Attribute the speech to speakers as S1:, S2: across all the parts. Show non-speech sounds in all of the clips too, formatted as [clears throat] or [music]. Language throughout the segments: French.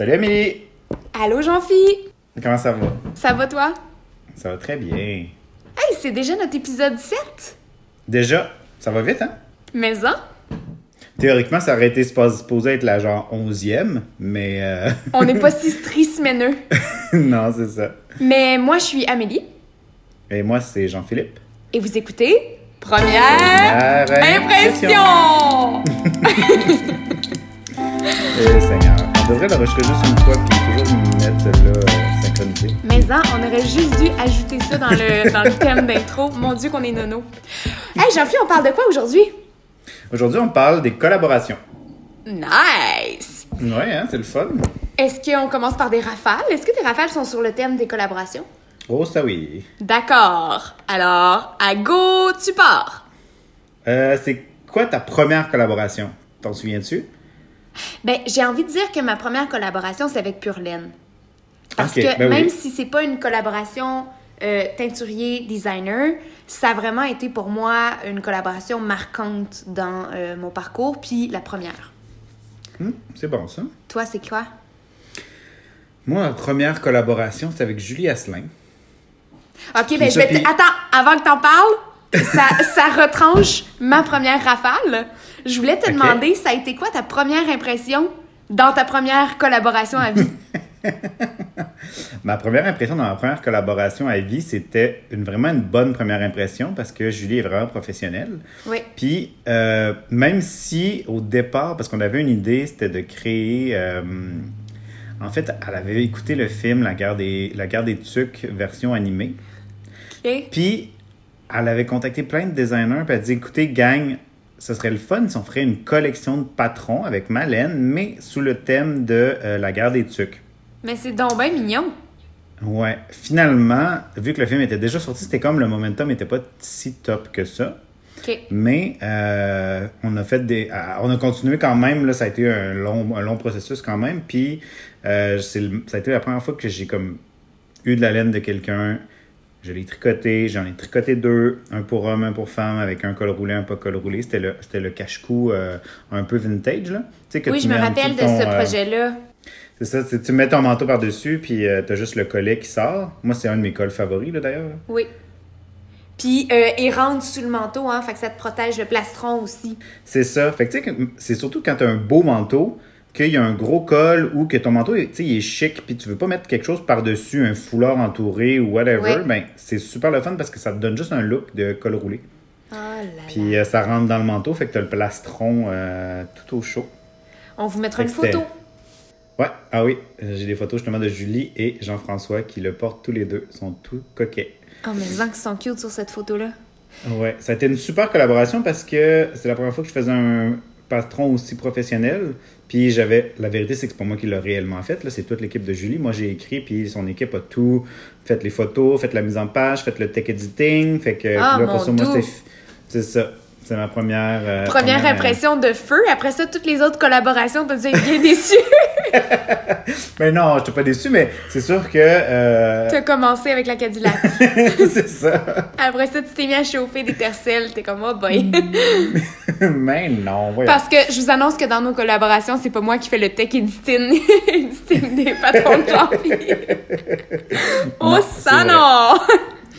S1: Salut Amélie!
S2: Allô Jean-Phi!
S1: Comment ça va?
S2: Ça va toi?
S1: Ça va très bien.
S2: Hey, c'est déjà notre épisode 7!
S1: Déjà, ça va vite, hein?
S2: Mais hein?
S1: Théoriquement, ça aurait été supposé être la genre 11e, mais. euh,
S2: On n'est pas [laughs] si strismeneux.
S1: non, c'est ça.
S2: Mais moi, je suis Amélie
S1: Et moi, c'est Jean-Philippe.
S2: et vous écoutez Première
S1: Première
S2: Impression! [laughs]
S1: Eh, Seigneur. Devrait l'enregistrer juste une fois, puis toujours mettre celle-là euh, synchronisée.
S2: Mais hein, on aurait juste dû ajouter ça dans le, dans le thème d'intro. Mon Dieu, qu'on est nono. Hey Jean-Phi, on parle de quoi aujourd'hui?
S1: Aujourd'hui, on parle des collaborations.
S2: Nice!
S1: Ouais, hein, c'est le fun.
S2: Est-ce qu'on commence par des rafales? Est-ce que tes rafales sont sur le thème des collaborations?
S1: Oh, ça oui.
S2: D'accord. Alors, à go, tu pars.
S1: Euh, c'est quoi ta première collaboration? T'en souviens-tu?
S2: Ben, j'ai envie de dire que ma première collaboration, c'est avec Pure Laine. Parce que
S1: ben
S2: même
S1: oui.
S2: si c'est pas une collaboration euh, teinturier-designer, ça a vraiment été pour moi une collaboration marquante dans euh, mon parcours, puis la première.
S1: Hmm, c'est bon, ça.
S2: Toi, c'est quoi?
S1: Moi, ma première collaboration, c'est avec Julie Asselin.
S2: Ok, ben je vais te...
S1: puis-
S2: Attends, avant que t'en parles, ça, ça retranche ma première rafale. Je voulais te demander, ça a été quoi ta première impression dans ta première collaboration à vie? [laughs]
S1: Ma première impression dans ma première collaboration à vie, c'était une, vraiment une bonne première impression parce que Julie est vraiment professionnelle.
S2: oui.
S1: Puis, euh, même si au départ, parce qu'on avait une idée, c'était de créer. euh, en fait, elle avait écouté le film La guerre des, La guerre des Tucs, version animée.
S2: Ok.
S1: Puis, elle avait contacté plein de designers, puis elle a dit écoutez, gang, ce serait le fun si on ferait une collection de patrons avec Malène, mais sous le thème de euh, la guerre des Tucs.
S2: Mais c'est donc bien mignon.
S1: Ouais, finalement, vu que le film était déjà sorti, c'était comme le momentum n'était pas si top que ça.
S2: Ok.
S1: Mais euh, on a fait des, euh, on a continué quand même là, ça a été un long, un long processus quand même. Puis c'est ça a été la première fois que j'ai comme eu de la laine de quelqu'un. Je l'ai tricoté, j'en ai tricoté deux, un pour homme, un pour femme, avec un col roulé, un pas col roulé. C'était le, c'était le cache-cou euh, un peu vintage là. Que
S2: Oui,
S1: tu
S2: je me rappelle de ce
S1: ton, euh,
S2: projet-là.
S1: c'est ça, c'est- tu mets ton manteau par-dessus, puis euh, t'as juste le collet qui sort. Moi, c'est un de mes cols favoris, là, d'ailleurs.
S2: Oui. Puis, euh, il rentre sous le manteau, hein, fait que ça te protège le plastron aussi.
S1: C'est ça. Fait que, tu sais, que c'est surtout quand t'as un beau manteau, qu'il y a un gros col ou que ton manteau, tu sais, il est chic, puis tu veux pas mettre quelque chose par-dessus, un foulard entouré ou whatever,
S2: Ouais.
S1: ben, c'est super le fun parce que ça te donne juste un look de col roulé.
S2: Oh là.
S1: Puis euh, ça rentre dans le manteau, fait que t'as le plastron euh, tout au chaud.
S2: On vous mettra une
S1: Fait
S2: photo.
S1: Ouais, ah oui, j'ai des photos justement de Julie et Jean-François qui le portent tous les deux. Ils sont tout coquets.
S2: Oh, mais les qui sont cute sur cette photo-là.
S1: Ouais, ça a été une super collaboration parce que c'est la première fois que je faisais un patron aussi professionnel. Puis j'avais, la vérité, c'est que c'est pas moi qui l'ai réellement fait. Là, c'est toute l'équipe de Julie. Moi, j'ai écrit, puis son équipe a tout fait les photos, fait la mise en page, fait le tech editing. Fait que
S2: Ah,
S1: là,
S2: mon
S1: ça, moi, c'est ça. C'est ma première. euh,
S2: Première impression de feu. Après ça, toutes les autres collaborations, t'as dû être bien déçu.
S1: Mais [laughs] [laughs] non, je suis pas déçu, mais c'est sûr que. euh,
S2: T'as commencé avec la Cadillac. [laughs]
S1: c'est ça.
S2: Après ça, tu t'es mis à chauffer des tercelles. T'es comme, oh boy.
S1: mais non, voyons.
S2: Parce que je vous annonce que dans nos collaborations, c'est pas moi qui fais le tech editing, editing des patrons de Jean-Pierre. oh,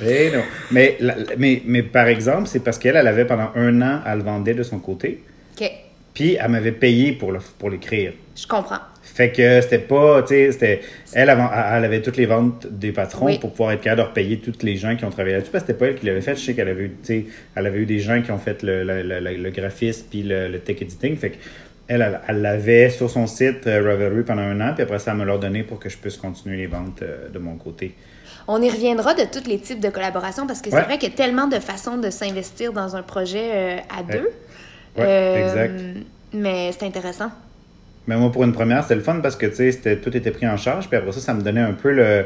S1: Non! Eh. Mais, la- mais, mais par exemple, c'est parce qu'elle, elle avait pendant un an, elle le vendait de son côté.
S2: Ok,
S1: Puis elle m'avait payé pour, le, pour l'écrire.
S2: je comprends.
S1: Fait que c'était pas, tu sais, c'était. Elle, avant- elle avait toutes les ventes des patrons
S2: Oui.
S1: pour pouvoir être capable de repayer toutes les gens qui ont travaillé là-dessus. Parce que c'était pas elle qui l'avait fait. Je sais qu'elle avait eu, tu sais, elle avait eu des gens qui ont fait le, le, le, le- le graphisme puis le, le tech editing. Fait que elle, elle, elle l'avait sur son site euh, Ravelry pendant un an. Puis après ça, elle me l'a donné pour que je puisse continuer les ventes euh, de mon côté.
S2: On y reviendra de tous les types de collaborations parce que c'est vrai qu'il y a tellement de façons de s'investir dans un projet euh, à
S1: Ouais.
S2: deux.
S1: Ouais,
S2: Euh,
S1: exact.
S2: Mais c'est intéressant.
S1: Mais moi, pour une première, c'était le fun parce que, tu sais, tout était pris en charge. Puis après ça, ça me donnait un peu le.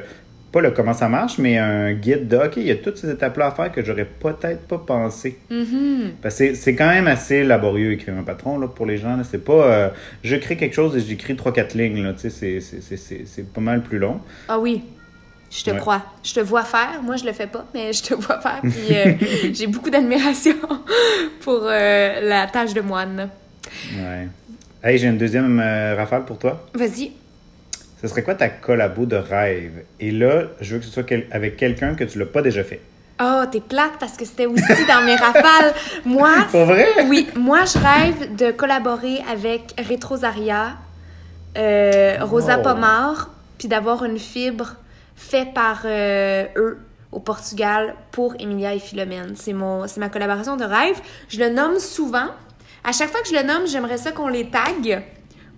S1: Pas le comment ça marche, mais un guide de OK, il y a toutes ces étapes-là à faire que j'aurais peut-être pas pensé.
S2: Mhm.
S1: Parce que c'est- quand même assez laborieux écrire un patron là, pour les gens. là. C'est pas. euh, je crée quelque chose et j'écris 3-4 lignes. là. Tu sais, c'est- c'est- c'est- C'est c'est pas mal plus long.
S2: Ah oui, je te
S1: Ouais.
S2: crois. Je te vois faire. Moi, je le fais pas, mais je te [laughs] vois faire. Puis euh, [laughs] j'ai beaucoup d'admiration [laughs] pour euh, la tâche de moine.
S1: Ouais. Hey, j'ai une deuxième euh, rafale pour toi.
S2: Vas-y.
S1: ce serait quoi ta collabo de rêve? Et là, je veux que ce soit quel- avec quelqu'un que tu l'as pas déjà fait.
S2: Oh, t'es plate parce que c'était aussi dans mes rafales. Moi,
S1: Pour vrai?
S2: oui, moi, je rêve de collaborer avec Retrosaria, euh, Rosa
S1: Oh.
S2: Pomar, puis d'avoir une fibre faite par euh, eux au Portugal pour Emilia et Philomène. C'est mon, c'est ma collaboration de rêve. Je le nomme souvent. À chaque fois que je le nomme, j'aimerais ça qu'on les tague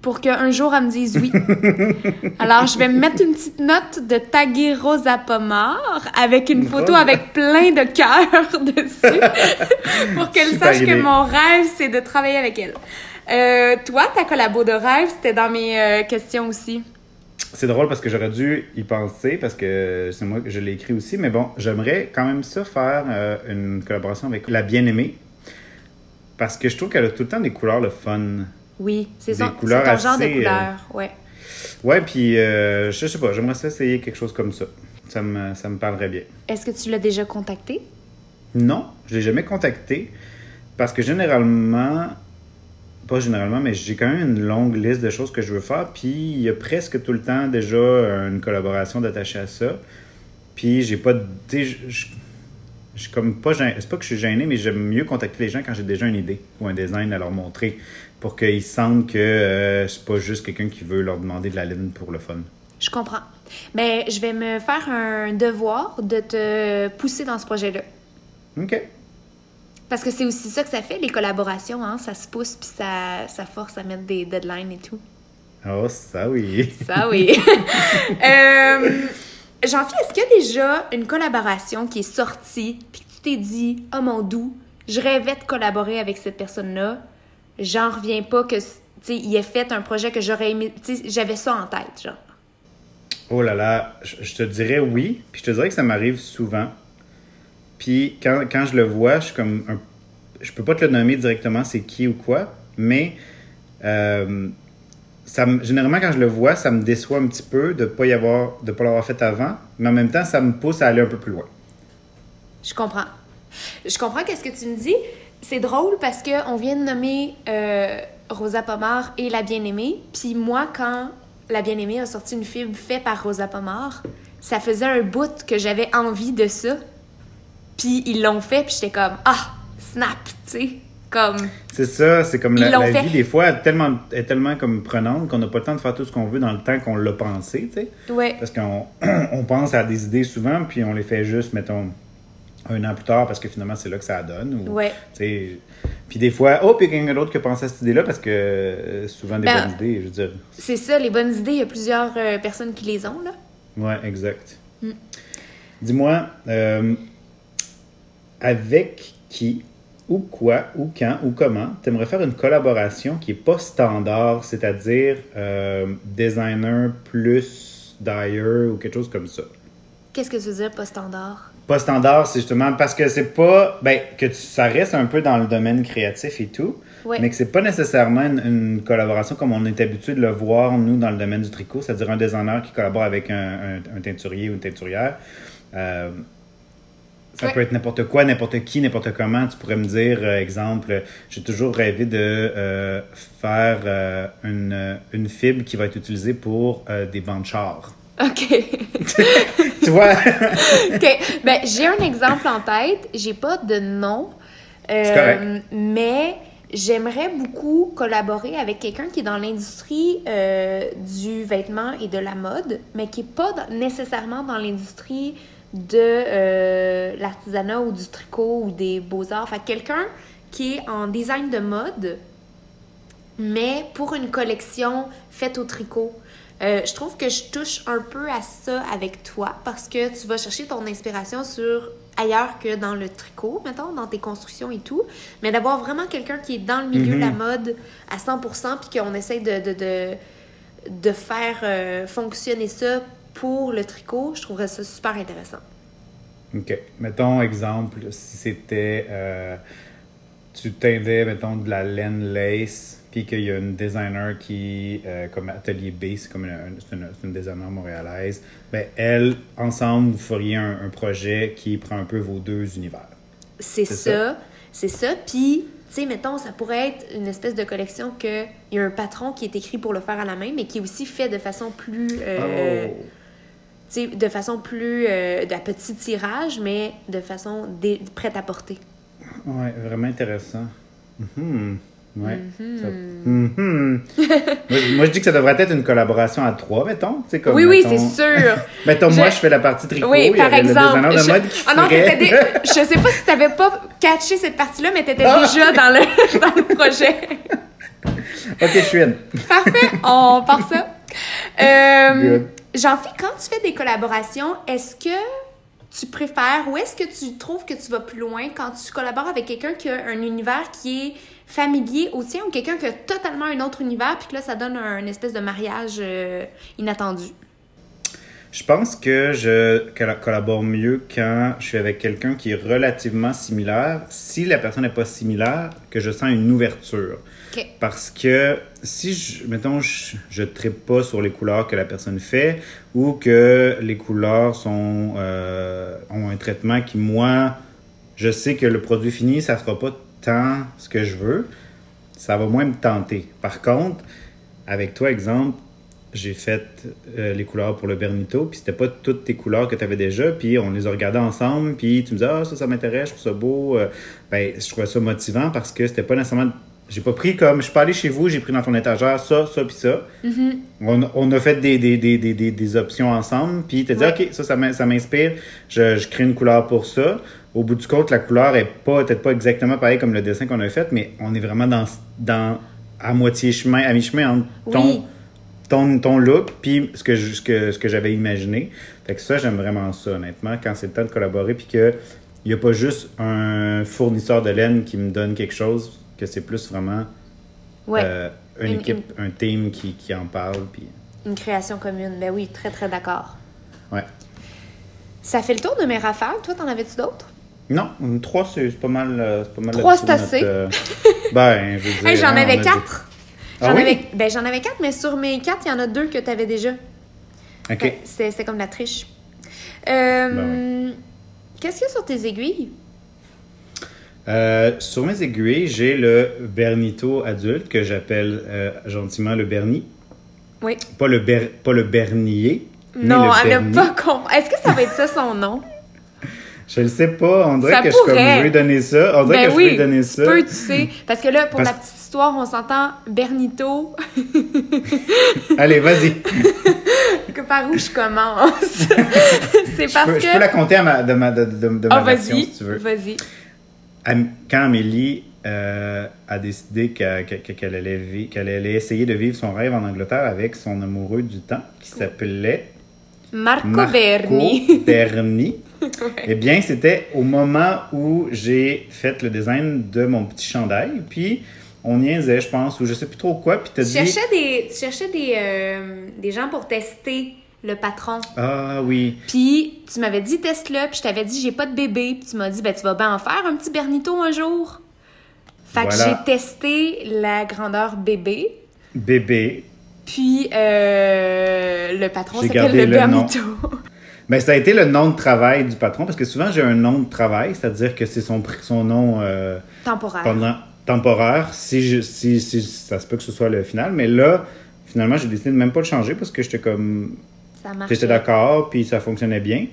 S2: pour qu'un jour, elle me dise oui. [laughs] Alors, je vais me mettre une petite note de taguer Rosa Pomar avec une photo avec plein de cœurs [laughs] dessus [laughs] pour qu'elle sache
S1: idée.
S2: que mon rêve, c'est de travailler avec elle. Euh, toi, ta collabo de rêve, c'était dans mes euh, questions aussi.
S1: C'est drôle parce que j'aurais dû y penser parce que c'est moi que je l'ai écrit aussi, mais bon, j'aimerais quand même ça faire euh, une collaboration avec la bien-aimée parce que je trouve qu'elle a tout le temps des couleurs le fun.
S2: Oui, c'est
S1: Des
S2: son,
S1: couleurs
S2: ton genre de
S1: assez, euh,
S2: couleur. Ouais.
S1: Ouais, puis euh, je sais pas, j'aimerais ça essayer quelque chose comme ça. Ça me, ça me parlerait bien.
S2: Est-ce que tu l'as déjà contacté?
S1: Non, je l'ai jamais contacté parce que généralement, pas généralement, mais j'ai quand même une longue liste de choses que je veux faire. Puis il y a presque tout le temps déjà une collaboration d'attaché à ça. Puis j'ai pas. tu sais, Je je- comme pas. C'est pas que je suis gêné, mais j'aime mieux contacter les gens quand j'ai déjà une idée ou un design à leur montrer pour qu'ils sentent que euh, c'est pas juste quelqu'un qui veut leur demander de la ligne pour le fun.
S2: Je comprends. Mais je vais me faire un devoir de te pousser dans ce projet-là.
S1: OK.
S2: Parce que c'est aussi ça que ça fait, les collaborations, hein? Ça se pousse puis ça, ça force à mettre des deadlines et tout.
S1: Oh, ça oui.
S2: Ça, oui. [laughs] [laughs] euh, Jean-Philippe, est-ce qu'il y a déjà une collaboration qui est sortie puis que tu t'es dit, oh mon doux, je rêvais de collaborer avec cette personne-là, j'en reviens pas que, tu sais, il ait fait un projet que j'aurais aimé, tu sais, j'avais ça en tête, genre.
S1: Oh là là, je, je te dirais oui, puis je te dirais que ça m'arrive souvent. Puis quand, quand je le vois, je suis comme un, je peux pas te le nommer directement c'est qui ou quoi, mais euh, ça me- généralement quand je le vois, ça me déçoit un petit peu de pas y avoir de pas l'avoir fait avant, mais en même temps ça me pousse à aller un peu plus loin.
S2: Je comprends. Je comprends qu'est-ce que tu me dis. C'est drôle parce que on vient de nommer euh, Rosa Pomar et La Bien-Aimée. Puis moi, quand La Bien-Aimée a sorti une fibre faite par Rosa Pomar, ça faisait un bout que j'avais envie de ça. Puis ils l'ont fait, puis j'étais comme ah snap, tu sais, comme
S1: C'est ça, c'est comme la, vie des fois est tellement, est tellement comme prenante qu'on n'a pas le temps de faire tout ce qu'on veut dans le temps qu'on l'a pensé, tu sais.
S2: ouais.
S1: Parce qu'on [clears throat] on pense à des idées souvent, puis on les fait juste, mettons, un an plus tard, parce que finalement, c'est là que ça donne. Ou,
S2: Ouais.
S1: Puis des fois, oh, puis il y a quelqu'un d'autre qui a pensé à cette idée-là, parce que euh, souvent des
S2: Ben,
S1: bonnes idées, je veux dire.
S2: C'est ça, les bonnes idées, il y a plusieurs euh, personnes qui les ont là.
S1: Ouais, exact.
S2: Mm.
S1: Dis-moi, euh, avec qui, ou quoi, ou quand, ou comment, tu aimerais faire une collaboration qui n'est pas standard, c'est-à-dire euh, designer plus dyer ou quelque chose comme ça?
S2: Qu'est-ce que tu veux dire pas standard?
S1: Pas standard, c'est justement parce que c'est pas. Ben, que tu, ça reste un peu dans le domaine créatif et tout, mais que c'est pas nécessairement une, une collaboration comme on est habitué de le voir, nous, dans le domaine du tricot, c'est-à-dire un designer qui collabore avec un, un- un teinturier ou une teinturière. Euh, ça
S2: Ouais.
S1: peut être n'importe quoi, n'importe qui, n'importe comment. Tu pourrais me dire, euh, exemple, j'ai toujours rêvé de euh, faire euh, une, une fibre qui va être utilisée pour des bancs de char.
S2: Ok. [laughs]
S1: tu vois? [laughs]
S2: OK. Ben, j'ai un exemple en tête. J'ai pas de nom.
S1: Correct.
S2: Mais j'aimerais beaucoup collaborer avec quelqu'un qui est dans l'industrie du vêtement et de la mode, mais qui est pas nécessairement dans l'industrie de euh, l'artisanat ou du tricot ou des beaux-arts. Fait que quelqu'un qui est en design de mode, mais pour une collection faite au tricot. Euh, je trouve que je touche un peu à ça avec toi parce que tu vas chercher ton inspiration sur ailleurs que dans le tricot, mettons, dans tes constructions et tout, mais d'avoir vraiment quelqu'un qui est dans le milieu de la
S1: Mhm.
S2: mode à 100% puis qu'on essaye de, de, de, de faire euh, fonctionner ça pour le tricot, je trouverais ça super intéressant.
S1: OK. Mettons, exemple, si c'était. euh, tu teindais, mettons, de la laine lace, puis qu'il y a une designer qui, euh, comme Atelier B, c'est comme une, une, une designer montréalaise, ben elle, ensemble, vous feriez un, un projet qui prend un peu vos deux univers.
S2: C'est ça, c'est ça. Puis Tu sais, mettons, ça pourrait être une espèce de collection que il y a un patron qui est écrit pour le faire à la main, mais qui est aussi fait de façon plus... euh,
S1: Oh.
S2: Tu de façon plus... euh, de petit tirage, mais de façon dé- prête à porter.
S1: Ouais, vraiment intéressant. Mhm. Ouais. Ça- Mhm. [laughs] moi, moi, je dis que ça devrait être une collaboration à trois, mettons. tu Comme,
S2: oui, oui, c'est sûr. [laughs]
S1: Mettons,
S2: Je-
S1: moi, je fais la partie tricot.
S2: Oui,
S1: il y
S2: par exemple.
S1: le designer de
S2: je...
S1: mode qui
S2: Ah non, je sais pas si t'avais pas catché cette partie-là, mais t'étais
S1: Ah!
S2: déjà dans le, [laughs] dans le projet.
S1: ok, je suis in.
S2: Parfait, on part ça. Euh,
S1: Good.
S2: Jean-Philippe, quand tu fais des collaborations, est-ce que tu préfères ou est-ce que tu trouves que tu vas plus loin quand tu collabores avec quelqu'un qui a un univers qui est familier au tien ou quelqu'un qui a totalement un autre univers puis que là, ça donne un, espèce de mariage euh, inattendu?
S1: Je pense que je colla- collabore mieux quand je suis avec quelqu'un qui est relativement similaire. Si la personne n'est pas similaire, que je sens une ouverture. Parce que si, je, mettons, je ne tripe pas sur les couleurs que la personne fait ou que les couleurs sont, euh, ont un traitement qui, moi, je sais que le produit fini, ça ne sera pas tant ce que je veux, ça va moins me tenter. Par contre, avec toi, exemple, j'ai fait euh, les couleurs pour le Bernito, puis c'était pas toutes tes couleurs que tu avais déjà, puis on les a regardées ensemble, puis tu me disais, ah, ça, ça m'intéresse, je trouve ça beau. Euh, ben, je trouvais ça motivant parce que c'était pas nécessairement. J'ai pas pris comme. Je suis pas allé chez vous, j'ai pris dans ton étagère ça, ça, puis ça. on, on a fait des, des, des, des, des, des options ensemble, puis tu as dit,
S2: Ouais.
S1: OK, ça, ça m'in- ça m'inspire, je, je crée une couleur pour ça. Au bout du compte, la couleur est pas peut-être pas exactement pareil comme le dessin qu'on a fait, mais on est vraiment dans, dans à moitié chemin, à mi-chemin entre
S2: Oui.
S1: ton, ton look puis ce que, je- ce que, ce que j'avais imaginé. Fait que ça, j'aime vraiment ça, honnêtement, quand c'est le temps de collaborer, puis que il n'y a pas juste un fournisseur de laine qui me donne quelque chose, que c'est plus vraiment
S2: Ouais,
S1: euh, une,
S2: Une-
S1: équipe, un team qui, qui en parle. Puis...
S2: une création commune. Ben oui, très, très d'accord.
S1: Ouais.
S2: Ça fait le tour de mes rafales. Toi, t'en avais-tu d'autres?
S1: Non, trois, c'est pas mal. euh, pas mal
S2: Trois, c'est
S1: notre,
S2: assez.
S1: euh, ben, je veux [laughs] dire.
S2: Hey, j'en
S1: hein,
S2: avais
S1: on Ah
S2: J'en
S1: oui?
S2: avais, ben, j'en avais quatre, mais sur mes quatre, il y en a deux que tu avais déjà.
S1: OK.
S2: Que C'est c'est comme la triche. Euh,
S1: Ben
S2: Qu'est-ce qu'il y a sur tes aiguilles?
S1: Euh, sur mes aiguilles, j'ai le Bernito adulte que j'appelle euh, gentiment le Berni.
S2: Oui.
S1: Pas le, ber, pas le Bernier.
S2: Non,
S1: le
S2: elle n'a pas compris. Est-ce que ça va être ça son nom?
S1: Je le sais pas. On dirait
S2: Ça
S1: que je, comme, je vais lui donner ça. On dirait
S2: Ben
S1: que je
S2: oui,
S1: vais lui donner ça.
S2: peux, tu sais. Parce que là, pour
S1: Parce-
S2: la petite histoire, on s'entend Bernito. [laughs]
S1: Allez, vas-y.
S2: que par où je commence? [laughs] C'est
S1: Je
S2: parce
S1: peux,
S2: que...
S1: je peux la compter à ma, de ma, de, de- de ma version,
S2: vas-y,
S1: si tu veux.
S2: vas-y.
S1: Quand Amélie euh, a décidé que- que- qu'elle allait, qu'elle allait essayer de vivre son rêve en Angleterre avec son amoureux du temps, qui s'appelait
S2: Marco,
S1: Marco
S2: Berni. [laughs]
S1: Berni. Eh bien, c'était au moment où j'ai fait le design de mon petit chandail. Puis, on niaisait, je pense, ou je sais plus trop quoi. Puis, tu
S2: Tu
S1: as dit.
S2: cherchais des, tu cherchais des, euh, des gens pour tester le patron.
S1: Ah oui.
S2: Puis tu m'avais dit teste-le, puis je t'avais dit j'ai pas de bébé, puis tu m'as dit ben tu vas bien en faire un petit Bernito un jour. Fait que j'ai testé la grandeur bébé,
S1: Bébé.
S2: Puis euh, le patron s'appelle le
S1: le. Ben, [laughs] ça a été le nom de travail du patron, parce que souvent, j'ai un nom de travail, c'est-à-dire que c'est son, son nom euh,
S2: Temporaire.
S1: pendant temporaire, si, je, si, si ça se peut que ce soit le final. Mais là, finalement, j'ai décidé de même pas le changer parce que j'étais comme.
S2: Ça marche.
S1: J'étais d'accord, puis ça fonctionnait bien.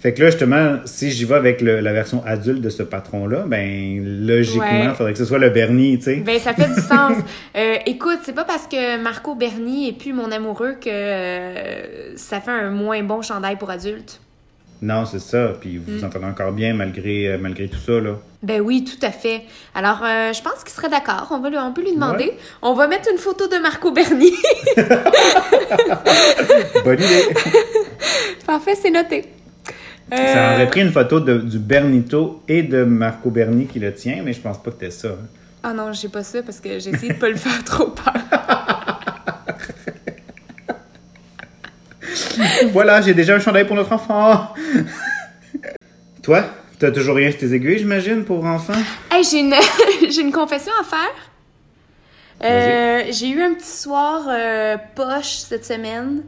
S1: Fait que là, justement, si j'y vais avec le- la version adulte de ce patron-là, ben, logiquement, il
S2: Ouais.
S1: faudrait que ce soit le Bernie, tu sais.
S2: Ben, ça fait du sens. [laughs] Euh, écoute, c'est pas parce que Marco Berni est plus mon amoureux que euh, ça fait un moins bon chandail pour adultes.
S1: Non, c'est ça. Puis vous
S2: Mm.
S1: vous entendez encore bien malgré, euh, malgré tout ça, là.
S2: Ben oui, tout à fait. Alors, euh, je pense qu'il serait d'accord. On, va lui- on peut lui demander. On va mettre une photo de Marco Berni. [laughs]
S1: Bonne idée. [laughs]
S2: Parfait, c'est noté.
S1: Ça
S2: Euh,
S1: aurait pris une photo de- du Bernito et de Marco Berni qui le tient, mais je pense pas que t'es ça. hein.
S2: Ah non, j'ai pas ça parce que j'ai essayé de pas le faire trop peur. [laughs] [laughs]
S1: voilà, j'ai déjà un chandail pour notre enfant. Toi, t'as toujours rien sur tes aiguilles, j'imagine, pour enfants?
S2: Hey, j'ai une, [laughs] j'ai une confession à faire. Euh, j'ai eu un petit soir euh, poche cette semaine,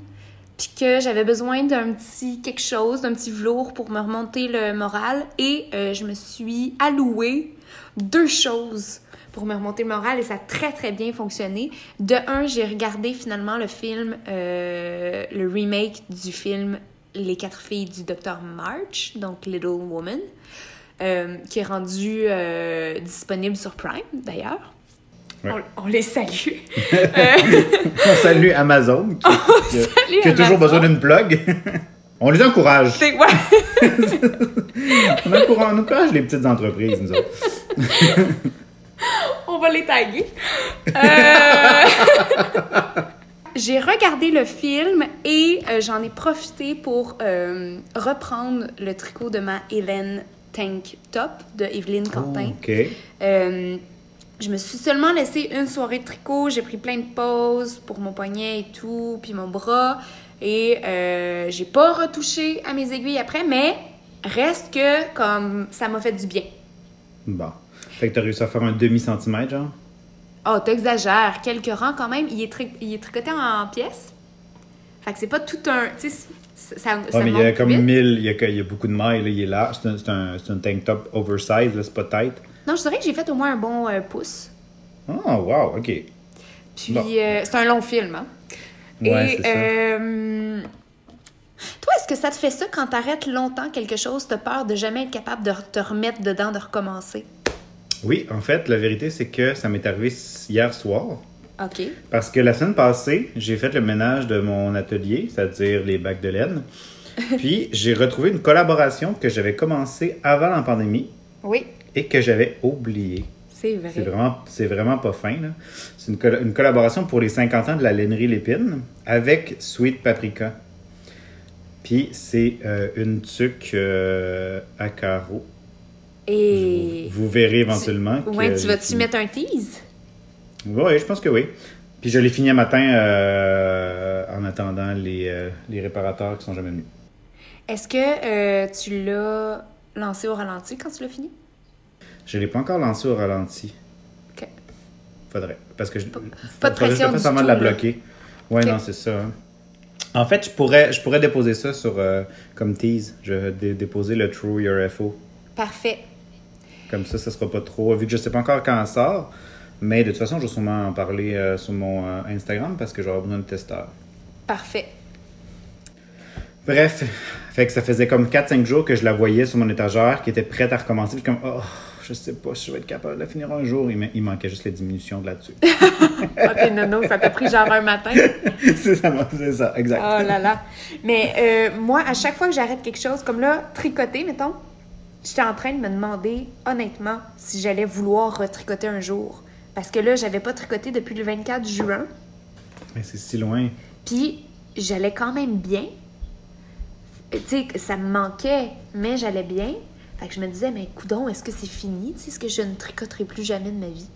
S2: puis que j'avais besoin d'un petit quelque chose, d'un petit velours pour me remonter le moral, et euh, je me suis allouée deux choses pour me remonter le moral et ça a très très bien fonctionné. De un, j'ai regardé finalement le film, euh, le remake du film Les quatre filles du docteur March, donc Little Woman, euh, qui est rendu euh, disponible sur Prime d'ailleurs.
S1: Ouais.
S2: On, on les salue. [laughs]
S1: On salue Amazon qui, [laughs] qui-
S2: salue
S1: qui a toujours besoin d'une plug. On les encourage.
S2: C'est quoi? [laughs]
S1: On encourage, on encourage les petites entreprises, nous autres. [laughs]
S2: On va les taguer. Euh, [laughs] J'ai regardé le film et euh, j'en ai profité pour euh, reprendre le tricot de ma Hélène Tank Top de Evelyne Quentin.
S1: OK.
S2: Euh, je me suis seulement laissé une soirée de tricot. J'ai pris plein de pauses pour mon poignet et tout, puis mon bras. Et euh, j'ai pas retouché à mes aiguilles après, mais reste que comme ça m'a fait du bien.
S1: Bon. Fait que t'as réussi à faire un demi-centimètre, genre?
S2: Oh, t'exagères. Quelques rangs quand même. Il est, tri- il est tricoté en pièces. Fait que c'est pas tout un. Tu sais, ça, ça
S1: Ouais, mais il y a comme
S2: plus vite.
S1: 1000, il y a, il y a beaucoup de mailles, là, il est large. C'est un, tank top oversize, là, c'est pas tight.
S2: Non, je dirais que j'ai fait au moins un bon euh, pouce.
S1: Oh, wow, OK.
S2: Puis
S1: Bon.
S2: euh, c'est un long film, hein.
S1: Ouais,
S2: Et
S1: ça.
S2: euh, toi, est-ce que ça te fait ça quand t'arrêtes longtemps quelque chose, t'as peur de jamais être capable de te remettre dedans, de recommencer?
S1: Oui, en fait, la vérité, c'est que ça m'est arrivé hier soir.
S2: OK.
S1: Parce que la semaine passée, j'ai fait le ménage de mon atelier, c'est-à-dire les bacs de laine. [laughs] Puis j'ai retrouvé une collaboration que j'avais commencée avant la pandémie
S2: Oui,
S1: et que j'avais oubliée.
S2: c'est vrai.
S1: C'est vraiment, c'est vraiment pas fin. là. C'est une collaboration pour les 50 ans de la lainerie Lépine avec Sweet Paprika. Puis c'est euh, une tuque euh, à carreaux.
S2: Et.
S1: Vous, vous verrez éventuellement. que
S2: Ouais, tu vas-tu mettre un tease?
S1: Oui, je pense que oui. Puis je l'ai fini un matin euh, en attendant les, euh, les réparateurs qui sont jamais venus.
S2: Est-ce que euh, tu l'as lancé au ralenti quand tu l'as fini?
S1: Je ne l'ai pas encore lancé au ralenti.
S2: OK.
S1: Faudrait. Parce que je,
S2: pas de
S1: faudrait que
S2: pression
S1: je avant de la bloquer. Ouais,
S2: OK.
S1: non, c'est ça. hein. En fait, je pourrais, je pourrais déposer ça sur comme tease. Je vais dé- déposer le True Your FO.
S2: Parfait.
S1: Comme ça, ça sera pas trop. Vu que je sais pas encore quand ça sort. Mais de toute façon, je vais sûrement en parler euh, sur mon euh, Instagram parce que j'aurai besoin de testeurs.
S2: Parfait.
S1: Bref, fait que ça faisait comme 4-5 jours que je la voyais sur mon étagère, qui était prête à recommencer. Puis comme, oh, je sais pas si je vais être capable de la finir un jour. Il, ma- il manquait juste la diminution de là-dessus. [laughs]
S2: Ok, nono, ça t'a pris genre un matin. [laughs]
S1: c'est ça, c'est ça, exact.
S2: Oh là là. Mais euh, moi, à chaque fois que j'arrête quelque chose, comme là, tricoter, mettons, j'étais en train de me demander, honnêtement, si j'allais vouloir retricoter un jour. Parce que là, j'avais pas tricoté depuis le 24 juin.
S1: Mais c'est si loin.
S2: Puis, j'allais quand même bien. Tu sais, ça me manquait, mais j'allais bien. Fait que je me disais, mais coudon, est-ce que c'est fini? Tu sais, est-ce que je ne tricoterai plus jamais de ma vie?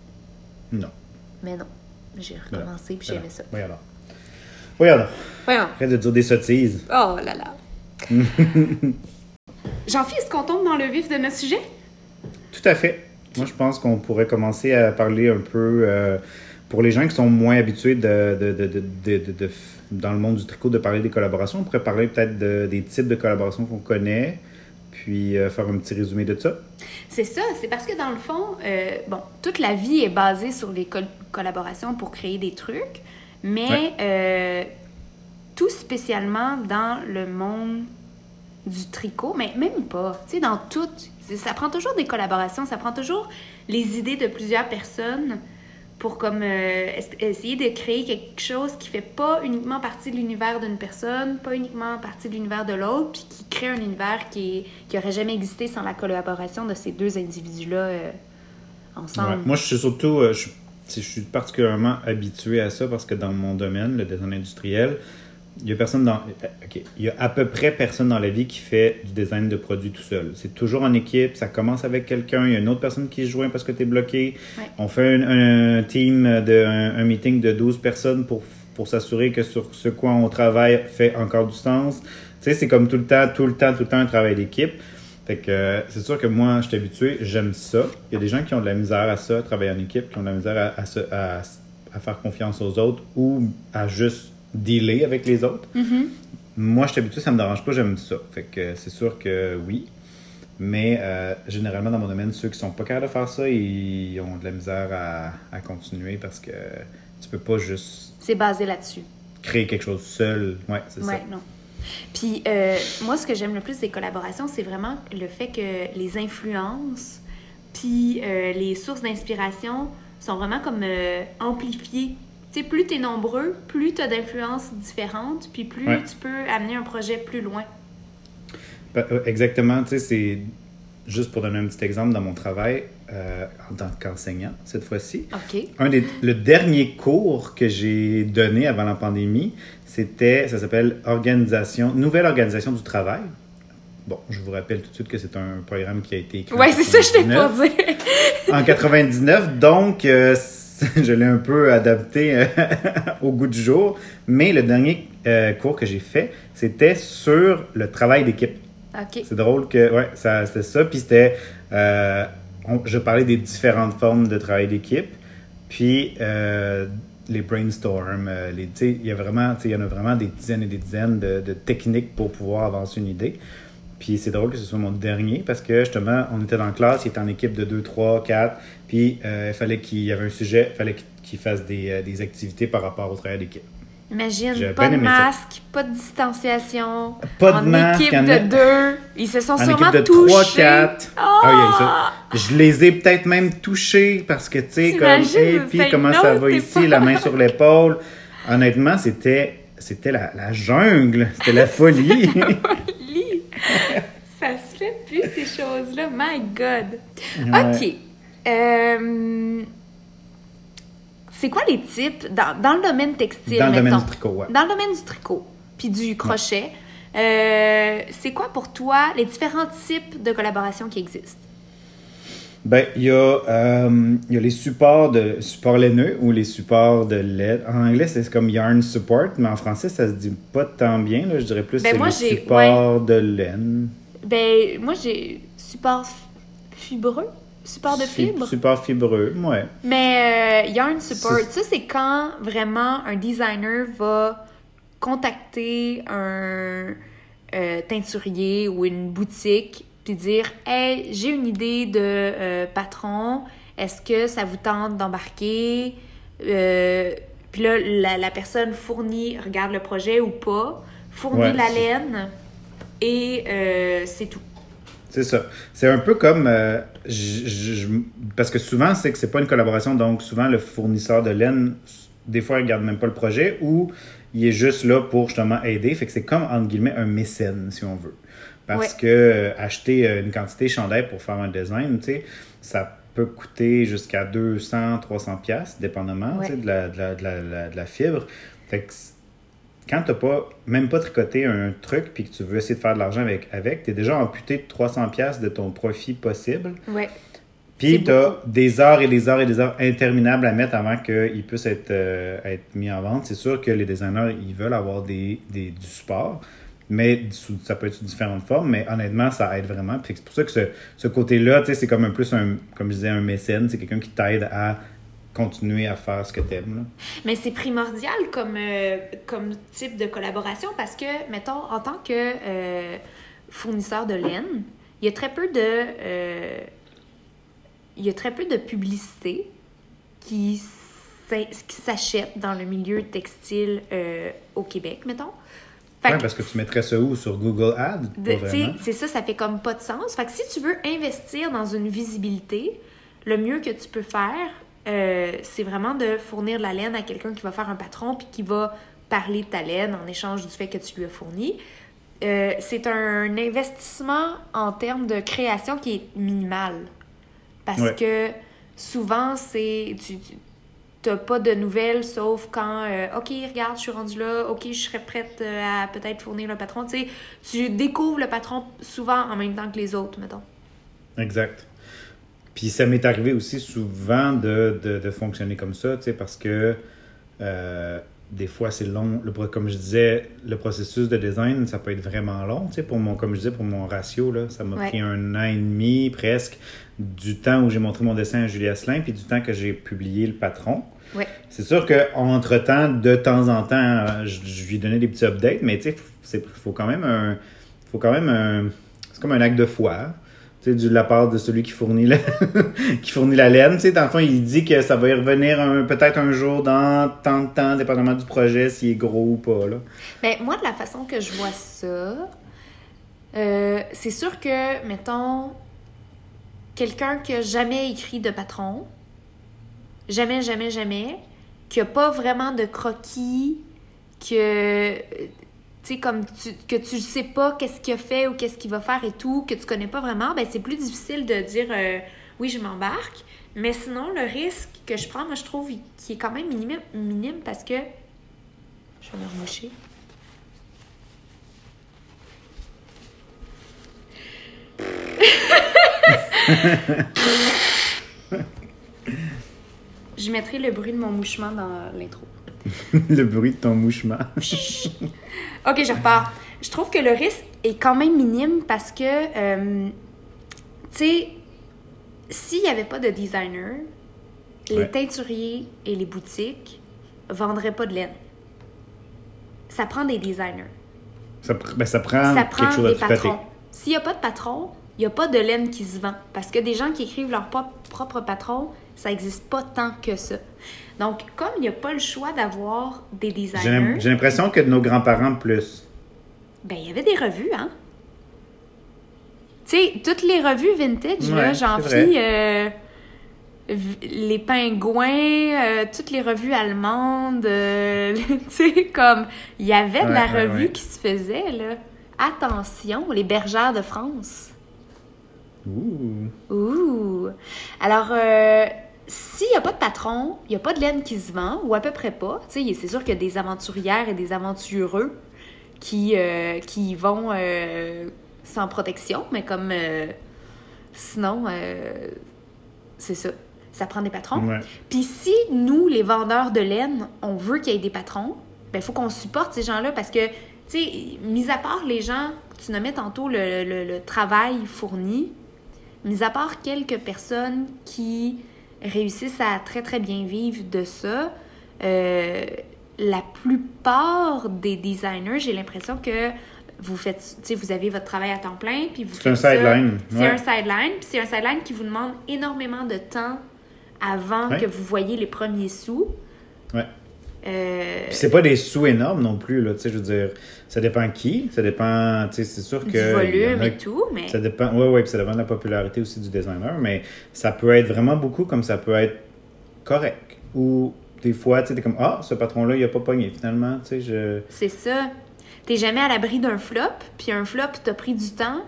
S1: Non.
S2: Mais non. J'ai recommencé, puis j'ai aimé ça.
S1: Oui, alors. Oui, alors.
S2: Voyons.
S1: Arrête de dire des sottises.
S2: Oh là là. [laughs] Jean-Philippe, est-ce qu'on tombe dans le vif de notre sujet?
S1: Tout à fait. Moi, je pense qu'on pourrait commencer à parler un peu, euh, pour les gens qui sont moins habitués de, de- de- de- de- de- de- dans le monde du tricot, de parler des collaborations. On pourrait parler peut-être de- des types de collaborations qu'on connaît, puis euh, faire un petit résumé de ça.
S2: C'est ça, c'est parce que dans le fond, euh, bon, toute la vie est basée sur les col- collaborations pour créer des trucs, mais
S1: Ouais.
S2: tout spécialement dans le monde du tricot, mais même pas, tu sais, dans tout, ça prend toujours des collaborations, ça prend toujours les idées de plusieurs personnes pour comme euh, es- essayer de créer quelque chose qui fait pas uniquement partie de l'univers d'une personne, pas uniquement partie de l'univers de l'autre, puis qui crée un univers qui, qui aurait jamais existé sans la collaboration de ces deux individus-là euh, ensemble.
S1: Moi, je suis surtout, euh, je, je suis particulièrement habitué à ça parce que dans mon domaine, le design industriel, il y a personne dans, euh, ok, il y a à peu près personne dans la vie qui fait du design de produit tout seul. C'est toujours en équipe. Ça commence avec quelqu'un. Il y a une autre personne qui se joint parce que tu es bloqué.
S2: Ouais.
S1: On fait un, un team de un, un meeting de 12 personnes pour pour s'assurer que sur ce quoi on travaille fait encore du sens. Tu sais, c'est comme tout le temps, tout le temps, tout le temps un travail d'équipe. Fait que euh, c'est sûr que moi, je suis habitué, j'aime ça. Il y a des gens qui ont de la misère à ça, travailler en équipe, qui ont de la misère à, à- à faire confiance aux autres ou à juste dealer avec les autres.
S2: Mhm.
S1: Moi, je suis habitué, ça me dérange pas, j'aime ça. Fait que c'est sûr que oui. Mais euh, généralement, dans mon domaine, ceux qui sont pas capables de faire ça, ils ont de la misère à, à continuer parce que tu peux pas juste
S2: C'est basé là-dessus.
S1: créer quelque chose seul. Ouais, c'est
S2: Ouais, non. Puis euh, moi, ce que j'aime le plus des collaborations, c'est vraiment le fait que les influences, puis euh, les sources d'inspiration sont vraiment comme amplifiées. Tu sais, plus tu es nombreux, plus tu as d'influences différentes, puis plus
S1: Ouais.
S2: tu peux amener un projet plus loin.
S1: Pa- euh, Exactement, tu sais, c'est juste pour donner un petit exemple dans mon travail euh, en tant qu'enseignant cette fois-ci.
S2: OK.
S1: Un des, le dernier cours que j'ai donné avant la pandémie, c'était, ça s'appelle organisation, nouvelle organisation du travail. Bon, je vous rappelle tout de suite que c'est un programme qui a été écrit.
S2: c'est ça, je t'ai
S1: 99.
S2: pas.
S1: En 99, donc euh, [laughs] je l'ai un peu adapté euh, [laughs] au goût du jour. Mais le dernier euh, cours que j'ai fait, c'était sur le travail d'équipe. C'est drôle que, ouais, ça, c'était ça. Puis c'était, euh, on- je parlais des différentes formes de travail d'équipe. Puis euh, les brainstorms, les, il y a vraiment, il y en a vraiment des dizaines et des dizaines de, de techniques pour pouvoir avancer une idée. Puis c'est drôle que ce soit mon dernier parce que justement, on était dans la classe, il était en équipe de 2, 3, 4. Puis euh, il fallait qu'il y avait un sujet, il fallait qu'il fasse des, euh, des activités par rapport au travail d'équipe.
S2: Imagine, pas de
S1: ça.
S2: masque, pas de distanciation.
S1: Pas de
S2: en
S1: masque,
S2: équipe
S1: en
S2: de deux. Ils se sont
S1: En
S2: sûrement
S1: équipe de
S2: touchés.
S1: 3, 4.
S2: Ah!
S1: Ah oui, ça. Je les ai peut-être même touchés parce que, tu sais, comme, et puis comment ça va ici, la main sur l'épaule? Honnêtement, c'était, c'était la, la jungle, c'était la folie. [laughs] [laughs]
S2: Ça se fait plus ces choses-là. My God.
S1: Ouais.
S2: OK. Euh, c'est quoi les types dans, dans le domaine textile,
S1: Dans le domaine du tricot, ouais.
S2: Dans le domaine du tricot, puis du crochet, euh, c'est quoi pour toi les différents types de collaboration qui existent?
S1: Ben, il y, a, euh, y a les supports de supports laineux ou les supports de laine. En anglais, c'est comme yarn support, mais en français, ça se dit pas tant bien. Là. Je dirais plus
S2: Ben,
S1: c'est les supports de laine.
S2: Ben, moi, j'ai support fibreux, support de
S1: Fi-
S2: fibre.
S1: Support fibreux, ouais.
S2: Mais euh, yarn support, ça c'est quand vraiment un designer va contacter un euh, teinturier ou une boutique puis dire Hey, j'ai une idée de euh, patron, est-ce que ça vous tente d'embarquer? Euh, Puis là, la, la personne fournit, regarde le projet ou pas, fournit
S1: Ouais,
S2: la laine et euh, c'est tout.
S1: C'est ça. C'est un peu comme. parce que souvent, c'est que c'est pas une collaboration, donc souvent le fournisseur de laine, des fois, il regarde même pas le projet ou il est juste là pour justement aider. Fait que c'est comme, entre guillemets, un mécène, si on veut. Parce
S2: Ouais.
S1: que euh, acheter euh, une quantité de chandail pour faire un design, tu sais, ça peut coûter jusqu'à 200, 300 pièces dépendamment
S2: Ouais.
S1: de, la, de, la, de, la, de la- fibre. Fait que quand tu pas, même pas tricoté un truc puis que tu veux essayer de faire de l'argent avec, avec tu es déjà amputé de 300 pièces de ton profit possible.
S2: Ouais.
S1: Puis tu as des heures et des heures et des heures interminables à mettre avant qu'il puisse être, euh, être mis en vente. C'est sûr que les designers, ils veulent avoir des, des- du support, mais ça peut être sous différentes formes, mais honnêtement, ça aide vraiment. C'est pour ça que ce, côté-là, c'est comme un plus un, comme je disais, un mécène. C'est quelqu'un qui t'aide à continuer à faire ce que tu aimes.
S2: Mais c'est primordial comme, euh, comme type de collaboration parce que, mettons, en tant que euh, fournisseur de laine, il y a très peu de. euh, il y a très peu de publicité qui s'achète dans le milieu textile au Québec, mettons. Que-
S1: parce que tu mettrais ça où? Sur Google Ads
S2: c'est ça, ça fait comme pas de sens. Fait que si tu veux investir dans une visibilité, le mieux que tu peux faire, euh, c'est vraiment de fournir de la laine à quelqu'un qui va faire un patron puis qui va parler de ta laine en échange du fait que tu lui as fourni. Euh, c'est un investissement en termes de création qui est minimal. Parce
S1: Ouais.
S2: que souvent, c'est. Tu, n'as pas de nouvelles sauf quand euh, OK, regarde, je suis rendue là, OK, je serais prête euh, à peut-être fournir le patron. Tu sais, tu découvres le patron souvent en même temps que les autres, mettons.
S1: Exact. Puis ça m'est arrivé aussi souvent de, fonctionner comme ça, tu parce que euh, des fois c'est long. Le, comme je disais, le processus de design, ça peut être vraiment long, tu sais, pour mon, comme je disais, pour mon ratio, là, ça m'a
S2: Ouais.
S1: pris un an et demi presque du temps où j'ai montré mon dessin à Julie Asselin, puis du temps que j'ai publié le patron.
S2: Ouais.
S1: C'est sûr qu'entre-temps, de temps en temps, euh, je, je lui donnais des petits updates, mais tu sais, il faut quand même un... faut quand même un... C'est comme un acte de foi. Tu de la part de celui qui fournit la, [laughs] qui fournit la laine. Tu dans le fond, il dit que ça va y revenir peut-être un jour dans tant de temps, dépendamment du projet, s'il est gros ou pas. Là.
S2: Ben, moi, de la façon que je vois ça, euh, c'est sûr que, mettons, quelqu'un qui a jamais écrit de patron, jamais, jamais, jamais, qui a pas vraiment de croquis, que, tu sais, comme tu, que tu sais pas qu'est-ce qu'il a fait ou qu'est-ce qu'il va faire et tout, que tu connais pas vraiment, ben c'est plus difficile de dire euh, oui, je m'embarque. Mais sinon, le risque que je prends, moi, je trouve qui est quand même minime, minime parce que. Je vais me remoucher. [laughs] Je mettrai le bruit de mon mouchement dans l'intro. [laughs]
S1: le bruit de ton mouchement. [laughs]
S2: Ok, je repars. Je trouve que le risque est quand même minime parce que, euh, tu sais, s'il n'y avait pas de designer, les
S1: Ouais.
S2: teinturiers et les boutiques vendraient pas de laine. Ça prend des designers.
S1: Ça, ben, ça prend
S2: ça prend
S1: quelque chose
S2: des patrons. S'il n'y a pas de patron, il n'y a pas de laine qui se vend. Parce que des gens qui écrivent leur propre patron, ça n'existe pas tant que ça. Donc, comme il n'y a pas le choix d'avoir des designers,
S1: j'ai l'impression que de nos grands-parents plus.
S2: ben il y avait des revues, hein? Tu sais, toutes les revues vintage, là, j'en prie, euh, les pingouins, euh, toutes les revues allemandes, euh, [laughs] tu sais, comme, il y avait de
S1: Ouais,
S2: la revue
S1: ouais.
S2: qui se faisait, là. Attention, les bergères de France.
S1: Ouh.
S2: Ouh! Alors, s'il n'y a pas de patron, il n'y a pas de laine qui se vend, ou à peu près pas, tu sais, c'est sûr qu'il y a des aventurières et des aventureux qui, euh, qui vont euh, sans protection, mais comme euh, sinon, c'est ça. Ça prend des patrons. Puis si nous, les vendeurs de laine, on veut qu'il y ait des patrons, ben il faut qu'on supporte ces gens-là parce que, tu sais, mis à part les gens, tu nommais tantôt le, le- le travail fourni, mis à part quelques personnes qui réussissent à très très bien vivre de ça, euh, la plupart des designers, j'ai l'impression que vous faites, vous avez votre travail à temps plein, puis vous
S1: C'est un sideline.
S2: C'est
S1: ouais.
S2: un sideline, puis c'est un sideline qui vous demande énormément de temps avant
S1: Ouais.
S2: que vous voyez les premiers sous.
S1: Ouais.
S2: Euh,
S1: Puis c'est pas des sous énormes non plus, là. Tu sais, je veux dire, ça dépend qui. Ça dépend, tu sais, c'est sûr que.
S2: du volume
S1: a
S2: et tout, mais
S1: Ça dépend, ouais, ouais, puis ça dépend de la popularité aussi du designer, mais ça peut être vraiment beaucoup comme ça peut être correct. Ou des fois, tu sais, t'es comme, ah, ce patron-là, il a pas pogné finalement, tu sais, je.
S2: c'est ça. T'es jamais à l'abri d'un flop, puis un flop t'a pris du temps,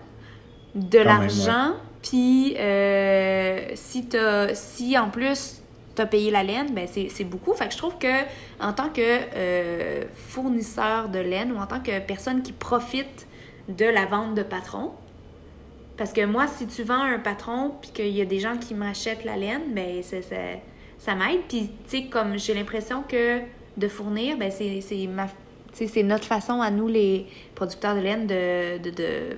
S2: de l'argent, puis euh, si, t'as- si en plus t'as payé la laine, ben c'est beaucoup. Fait que je trouve que en tant que euh, fournisseur de laine ou en tant que personne qui profite de la vente de patron, parce que moi, si tu vends un patron puis qu'il y a des gens qui m'achètent la laine, ben c'est- ça m'aide. Puis, tu sais, comme j'ai l'impression que de fournir, ben c'est ma... c'est notre façon à nous, les producteurs de laine, de, de,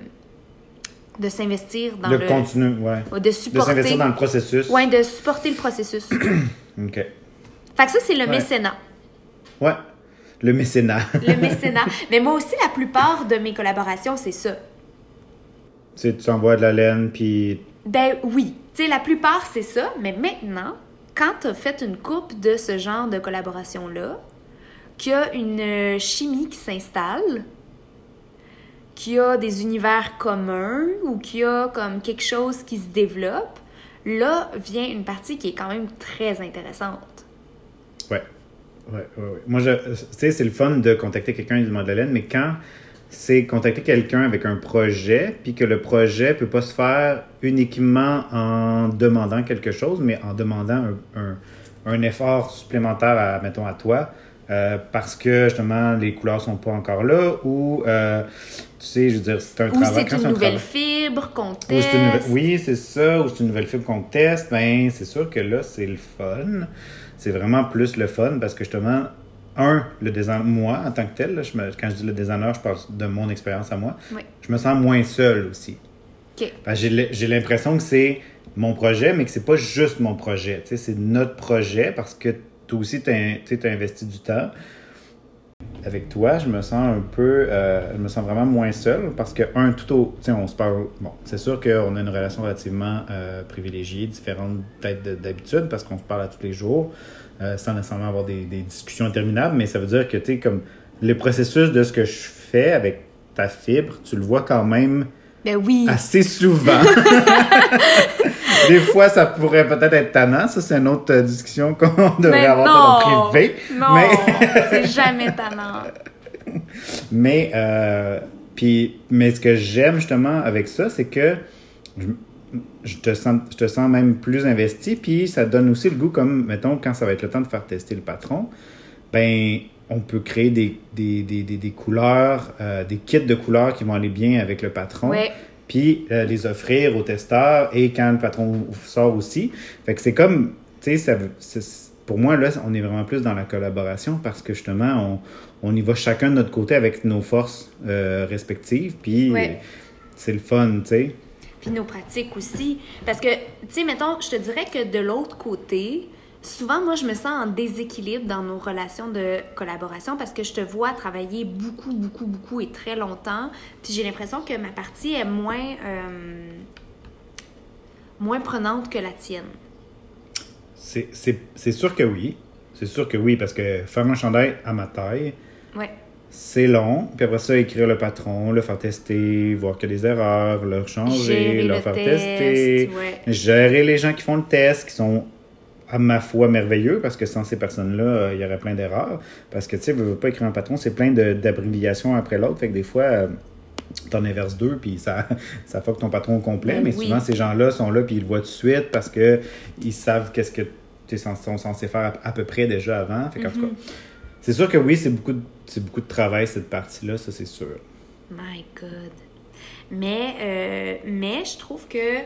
S2: de s'investir dans
S1: de
S2: le...
S1: continuer, ouais.
S2: de
S1: De
S2: supporter...
S1: s'investir dans le processus.
S2: Ouais, de supporter le processus. [clears throat]
S1: OK.
S2: fait que ça, c'est le
S1: Ouais.
S2: mécénat.
S1: Ouais. Le mécénat.
S2: Le mécénat. Mais moi aussi, la plupart de mes collaborations, c'est ça.
S1: tu sais, tu envoies de la laine, puis.
S2: Ben oui. Tu sais, la plupart, c'est ça. Mais maintenant, quand tu as fait une coupe de ce genre de collaboration-là, qu'il y a une euh, chimie qui s'installe, qu'il y a des univers communs ou qu'il y a comme quelque chose qui se développe, là vient une partie qui est quand même très intéressante.
S1: Ouais. Ouais, ouais, ouais. Moi, tu sais, c'est le fun de contacter quelqu'un du monde mais quand c'est contacter quelqu'un avec un projet, puis que le projet peut pas se faire uniquement en demandant quelque chose, mais en demandant un effort supplémentaire, à, mettons, à toi, euh, parce que justement les couleurs sont pas encore là, ou euh, tu sais, je veux dire, c'est un
S2: Ou
S1: travail.
S2: c'est une
S1: un
S2: nouvelle
S1: travail-
S2: fibre qu'on teste.
S1: une Oui, c'est ça. Ou c'est une nouvelle fibre qu'on teste. Ben, c'est sûr que là, c'est le fun. C'est vraiment plus le fun parce que justement, un, le design, moi, en tant que tel, là, je me- quand je dis le designer, je parle de mon expérience à moi.
S2: Oui.
S1: Je me sens moins seul aussi.
S2: OK.
S1: Parce que j'ai l- j'ai l'impression que c'est mon projet, mais que c'est pas juste mon projet. Tu sais, C'est notre projet parce que toi aussi, tu as, investi du temps. avec toi, je me sens un peu, euh, je me sens vraiment moins seul parce que, un, tout au, tu sais, on se parle, bon, c'est sûr qu'on a une relation relativement euh, privilégiée, différente peut-être d'habitude parce qu'on se parle à tous les jours euh, sans nécessairement avoir des, des, discussions interminables, mais ça veut dire que, tu sais, comme le processus de ce que je fais avec ta fibre, tu le vois quand même
S2: ben oui.
S1: assez souvent. [laughs] Des fois, ça pourrait peut-être être tannant. Ça, c'est une autre euh, discussion qu'on [laughs] devrait avoir en privé.
S2: Non, mais... [laughs] c'est jamais tannant. [laughs]
S1: Mais, euh, puis, mais ce que j'aime justement avec ça, c'est que je, te sens, je te sens même plus investi. Puis ça donne aussi le goût, comme, mettons, quand ça va être le temps de faire tester le patron, ben on peut créer des, des, des, des couleurs, euh, des kits de couleurs qui vont aller bien avec le patron.
S2: Ouais
S1: puis euh, les offrir aux testeurs et quand le patron sort aussi. Fait que c'est comme, tu sais, pour moi, là, on est vraiment plus dans la collaboration parce que justement, on, on y va chacun de notre côté avec nos forces euh, respectives, puis c'est le fun, tu sais.
S2: Puis nos pratiques aussi. Parce que, tu sais, mettons, je te dirais que de l'autre côté, souvent, moi, je me sens en déséquilibre dans nos relations de collaboration parce que je te vois travailler beaucoup, beaucoup, beaucoup et très longtemps. Puis j'ai l'impression que ma partie est moins, euh, moins prenante que la tienne.
S1: C'est sûr que oui. C'est sûr que oui, parce que faire un chandail à ma taille,
S2: ouais.
S1: c'est long. Puis après ça, écrire le patron, le faire tester, voir qu'il y a des erreurs, leur changer, leur faire tester, gérer les gens qui font le test, qui sont à ma foi merveilleux parce que sans ces personnes-là, euh, il y aurait plein d'erreurs. Parce que tu sais, veux pas écrire un patron, c'est plein d'abréviations après l'autre. Fait que des fois, euh, t'en inverses deux, puis ça, [laughs] ça que ton patron au complet. Ben mais souvent, ces gens-là sont là, puis ils le voient tout de suite parce que ils savent qu'est-ce que tu sont censés faire à, peu près déjà avant. Fait tout cas, mm-hmm. c'est sûr que oui, c'est beaucoup, de, beaucoup de travail, cette partie-là, ça, c'est sûr.
S2: My God. Mais, euh, mais je trouve que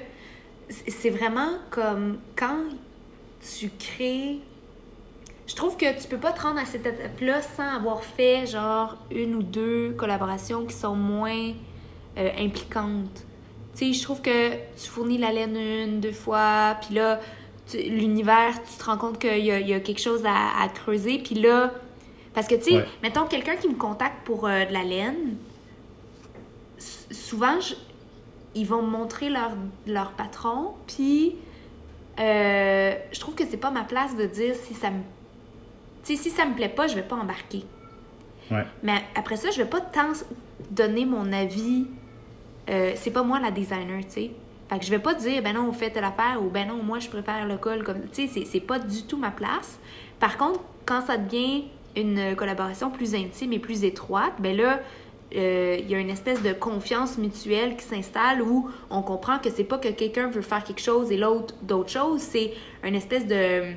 S2: c'est vraiment comme quand tu crées. Je trouve que tu peux pas te rendre à cette étape-là sans avoir fait genre une ou deux collaborations qui sont moins euh, impliquantes. Tu sais, je trouve que tu fournis la laine une, deux fois, puis là, l'univers, tu te rends compte qu'il y, y, a quelque chose à, creuser, puis là, parce que, tu sais, mettons, quelqu'un qui me contacte pour euh, de la laine, souvent, ils vont me montrer leur, leur patron, puis euh, je trouve que c'est pas ma place de dire si ça me. Si ça me plaît pas, je vais pas embarquer. Mais après ça, je vais pas tant donner mon avis. Euh, c'est pas moi la designer, tu sais. Fait que je vais pas dire, ben non, on fait telle affaire ou ben non, moi je préfère le col comme. Tu sais, c'est pas du tout ma place. Par contre, quand ça devient une collaboration plus intime et plus étroite, ben là, euh, il y a une espèce de confiance mutuelle qui s'installe où on comprend que c'est pas que quelqu'un veut faire quelque chose et l'autre d'autre chose, c'est une espèce de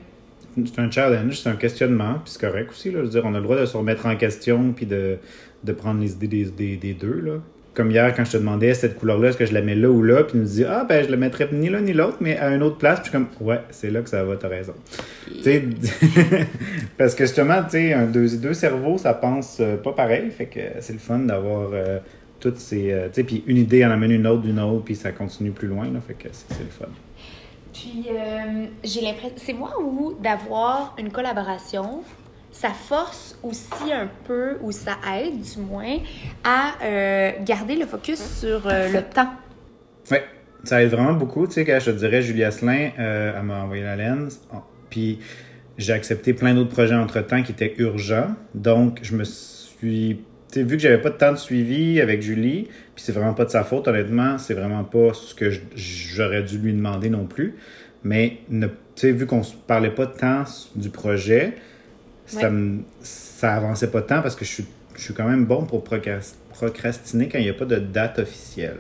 S1: c'est un challenge, c'est un questionnement, puis c'est correct aussi. Là. Je veux dire, on a le droit de se remettre en question puis de, de prendre les idées des, des deux. Là comme hier, quand je te demandais cette couleur-là, est-ce que je la mets là ou là, puis tu nous dis, ah, ben, je la mettrais ni là ni l'autre, mais à une autre place, puis je suis comme, ouais, c'est là que ça va, t'as raison. [laughs] parce que justement, tu sais, deux, deux cerveaux, ça pense euh, pas pareil, fait que c'est le fun d'avoir euh, toutes ces. Euh, tu sais, puis une idée en amène une autre, d'une autre, puis ça continue plus loin, là, fait que c'est le fun.
S2: Puis, j'ai l'impression, c'est moi ou d'avoir une collaboration ça force aussi un peu, ou ça aide du moins, à euh, garder le focus sur euh, le temps.
S1: Oui, ça aide vraiment beaucoup. Tu sais, quand je te dirais, Julie Asselin, euh, elle m'a envoyé la lens, oh, puis j'ai accepté plein d'autres projets entre-temps qui étaient urgents. Donc, je me suis... Tu sais, vu que j'avais pas de temps de suivi avec Julie, puis c'est vraiment pas de sa faute, honnêtement, c'est vraiment pas ce que j'aurais dû lui demander non plus. Mais, tu sais, vu qu'on parlait pas de temps du projet, ça, ça avançait pas tant parce que je suis, je suis quand même bon pour procrastiner quand il n'y a pas de date officielle.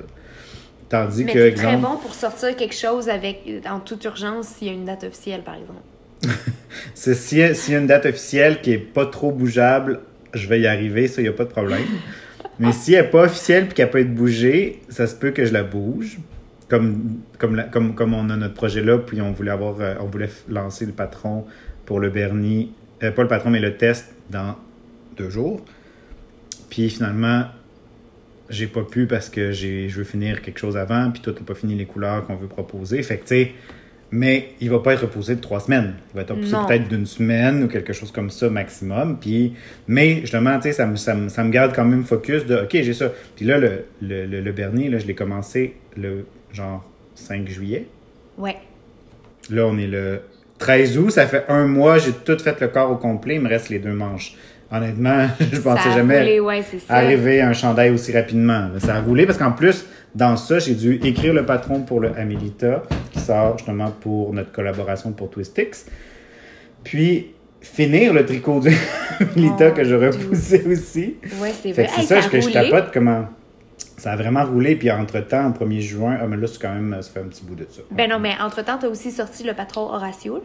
S1: Tandis
S2: Mais
S1: que.
S2: Es très bon pour sortir quelque chose avec, en toute urgence s'il y a une date officielle, par exemple. [laughs]
S1: c'est s'il y, a une date officielle qui est pas trop bougeable, je vais y arriver, ça, il n'y a pas de problème. [laughs] Mais si elle n'est pas officielle et qu'elle peut être bougée, ça se peut que je la bouge. Comme, comme, comme, comme on a notre projet là, puis on voulait avoir euh, on voulait lancer le patron pour le Bernie euh, pas le patron, mais le test dans deux jours. Puis finalement, j'ai pas pu parce que j'ai, je veux finir quelque chose avant, puis toi, t'as pas fini les couleurs qu'on veut proposer. Fait que, tu sais, Mais il va pas être reposé de trois semaines. Il va être repoussé
S2: Non.
S1: peut-être d'une semaine ou quelque chose comme ça maximum. Puis, mais justement, tu sais, ça me, ça, me, ça me garde quand même focus de OK, j'ai ça. Puis là, le, le, le, le Bernier, là, je l'ai commencé le genre 5 juillet.
S2: Ouais.
S1: Là, on est le 13 août. Ça fait un mois, j'ai tout fait le corps au complet. Il me reste les deux manches. Honnêtement, [laughs] je pensais jamais
S2: roulé, ouais,
S1: arriver à un chandail aussi rapidement. Ça a roulé parce qu'en plus, dans ça, j'ai dû écrire le patron pour le Amelita, qui sort justement pour notre collaboration pour Twistix. Puis finir le tricot du [laughs] Amelita
S2: Oh,
S1: que je repoussais aussi.
S2: Ouais, c'est
S1: Fait
S2: vrai.
S1: que c'est
S2: Hey,
S1: ça, que je tapote comment. Ça a vraiment roulé, puis entre-temps, au 1er juin, ah, mais là, c'est quand même, ça fait un petit bout de ça.
S2: Ben non, mais entre-temps, t'as aussi sorti le patron Horatio. là.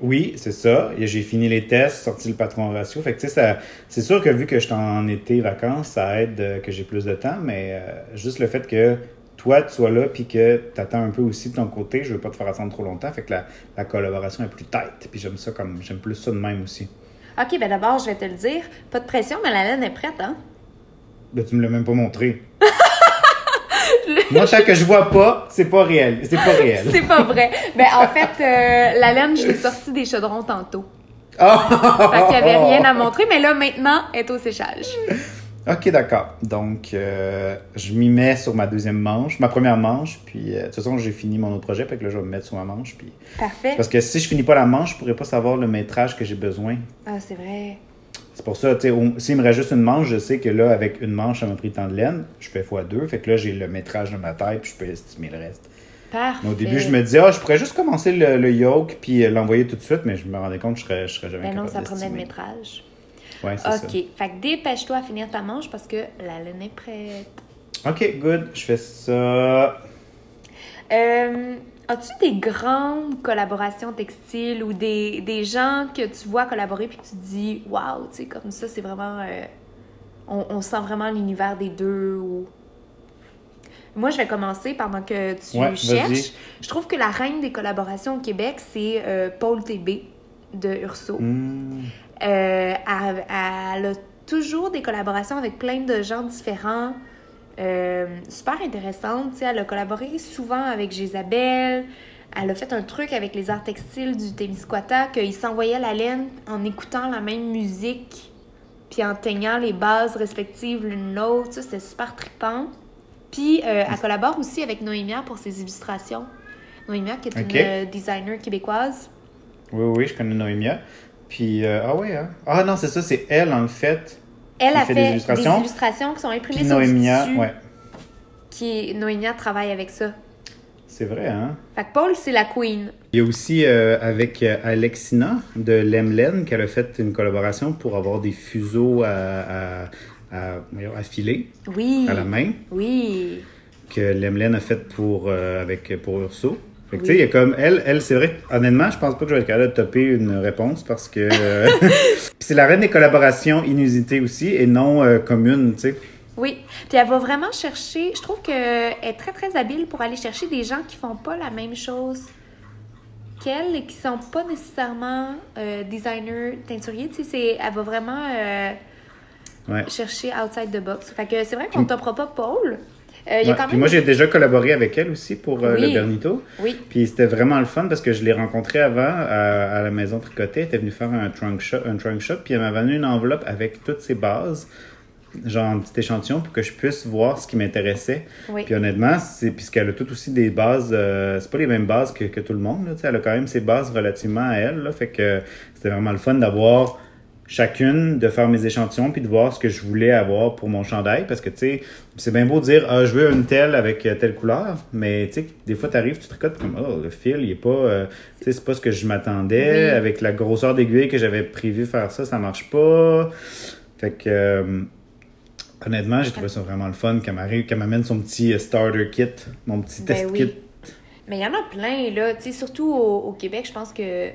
S1: Oui, c'est ça. J'ai fini les tests, sorti le patron ratio. Fait que, tu sais, c'est sûr que vu que je suis en été, vacances, ça aide euh, que j'ai plus de temps, mais euh, juste le fait que toi, tu sois là, puis que tu attends un peu aussi de ton côté, je veux pas te faire attendre trop longtemps. Fait que la, la collaboration est plus tight. Puis j'aime ça comme, j'aime plus ça de même aussi.
S2: Ok, ben d'abord, je vais te le dire. Pas de pression, mais la laine est prête, hein?
S1: Ben, tu me l'as même pas montré. [laughs] Moi, tant que je vois pas, c'est pas réel. C'est pas réel.
S2: C'est pas vrai. Ben en fait, euh, la laine, je l'ai sortie des chaudrons tantôt.
S1: Ah!
S2: Fait qu'il y avait rien à montrer, mais là, maintenant, elle est au séchage.
S1: Ok, d'accord. Donc, euh, je m'y mets sur ma deuxième manche, ma première manche, puis euh, de toute façon, j'ai fini mon autre projet, fait que là, je vais me mettre sur ma manche. Puis...
S2: Parfait.
S1: Parce que si je finis pas la manche, je pourrais pas savoir le métrage que j'ai besoin.
S2: Ah, c'est vrai.
S1: C'est pour ça, tu sais, s'il me reste juste une manche, je sais que là, avec une manche, ça m'a pris tant de laine, je fais x2, fait que là, j'ai le métrage de ma taille, puis je peux estimer le reste.
S2: Parfait.
S1: Mais au début, je me disais, ah, je pourrais juste commencer le, le yoke, puis euh, l'envoyer tout de suite, mais je me rendais compte que je serais, je serais jamais
S2: Ben non, ça prenait le métrage.
S1: Ouais, c'est
S2: Ok. Fait que dépêche-toi à finir ta manche parce que la laine est prête.
S1: Ok, good. Je fais ça.
S2: Euh, As-tu des grandes collaborations textiles ou des, des gens que tu vois collaborer puis que tu te dis, waouh, tu sais, comme ça, c'est vraiment. euh, on, on sent vraiment l'univers des deux ou? Moi, je vais commencer pendant que tu
S1: Ouais,
S2: cherches. Je trouve que la reine des collaborations au Québec, c'est euh, Paul TB de Urso.
S1: Hmm.
S2: Euh, elle, elle a toujours des collaborations avec plein de gens différents. Euh, super intéressante. tu sais, Elle a collaboré souvent avec Jésabelle. Elle a fait un truc avec les arts textiles du Témiscouata, qu'ils s'envoyaient la laine en écoutant la même musique, puis en teignant les bases respectives l'une l'autre. Ça, c'était super trippant. Puis, euh, elle collabore aussi avec Noémia pour ses illustrations. Noémia, qui est une euh, designer québécoise.
S1: Oui, oui, je connais Noémia. Puis, euh, ah ouais, hein? Ah non, c'est ça, c'est elle, en fait.
S2: Elle a
S1: fait des
S2: des
S1: illustrations.
S2: illustrations, qui sont imprimées
S1: Puis
S2: sur du
S1: Noémia,
S2: tissu.
S1: ouais.
S2: Qui, Noémia travaille avec ça.
S1: C'est vrai, hein?
S2: Fait que Paul, c'est la queen.
S1: Il y a aussi euh, avec euh, Alexina de Lemlen qu'elle a fait une collaboration pour avoir des fuseaux à, à, à filer
S2: Oui.
S1: à la main
S2: Oui.
S1: que Lemlen a fait pour, euh, avec, pour Urso. Fait que,
S2: Oui.
S1: tu sais, il y a comme elle, elle c'est vrai, honnêtement, je pense pas que je vais être capable de topper une réponse parce que euh, [laughs] c'est la reine des collaborations inusitées aussi et non euh, communes, tu sais.
S2: Oui. Puis elle va vraiment chercher. Je trouve qu'elle est très, très habile pour aller chercher des gens qui font pas la même chose qu'elle et qui sont pas nécessairement euh, designers teinturiers. Tu sais, elle va vraiment euh,
S1: Ouais.
S2: chercher outside the box. Fait que c'est vrai qu'on ne topera pas Paul. Euh, il y
S1: Ouais.
S2: a quand
S1: Puis
S2: même.
S1: moi, j'ai déjà collaboré avec elle aussi pour euh,
S2: Oui.
S1: le Bernito.
S2: Oui.
S1: Puis c'était vraiment le fun parce que je l'ai rencontrée avant à, à la maison tricotée. Elle était venue faire un trunk shop, un trunk shop puis elle m'avait donné une enveloppe avec toutes ses bases, genre un petit échantillon pour que je puisse voir ce qui m'intéressait.
S2: Oui.
S1: Puis honnêtement, c'est puisqu'elle a toutes aussi des bases, euh, c'est pas les mêmes bases que, que tout le monde. Là, elle a quand même ses bases relativement à elle. Là, fait que c'était vraiment le fun d'avoir chacune, de faire mes échantillons puis de voir ce que je voulais avoir pour mon chandail parce que tu sais, c'est bien beau de dire ah, je veux une telle avec euh, telle couleur, mais tu sais, des fois tu arrives, tu tricotes comme oh, le fil, il est pas euh, tu sais, c'est pas ce que je m'attendais
S2: Oui.
S1: avec la grosseur d'aiguille que j'avais prévu faire ça, ça marche pas. Fait que euh, honnêtement, j'ai trouvé ça vraiment le fun qu'elle m'arrive, qu'elle m'amène son petit starter kit, mon petit
S2: Ben
S1: test
S2: oui.
S1: kit.
S2: Mais il y en a plein, là. Tu sais, surtout au, au Québec, je pense que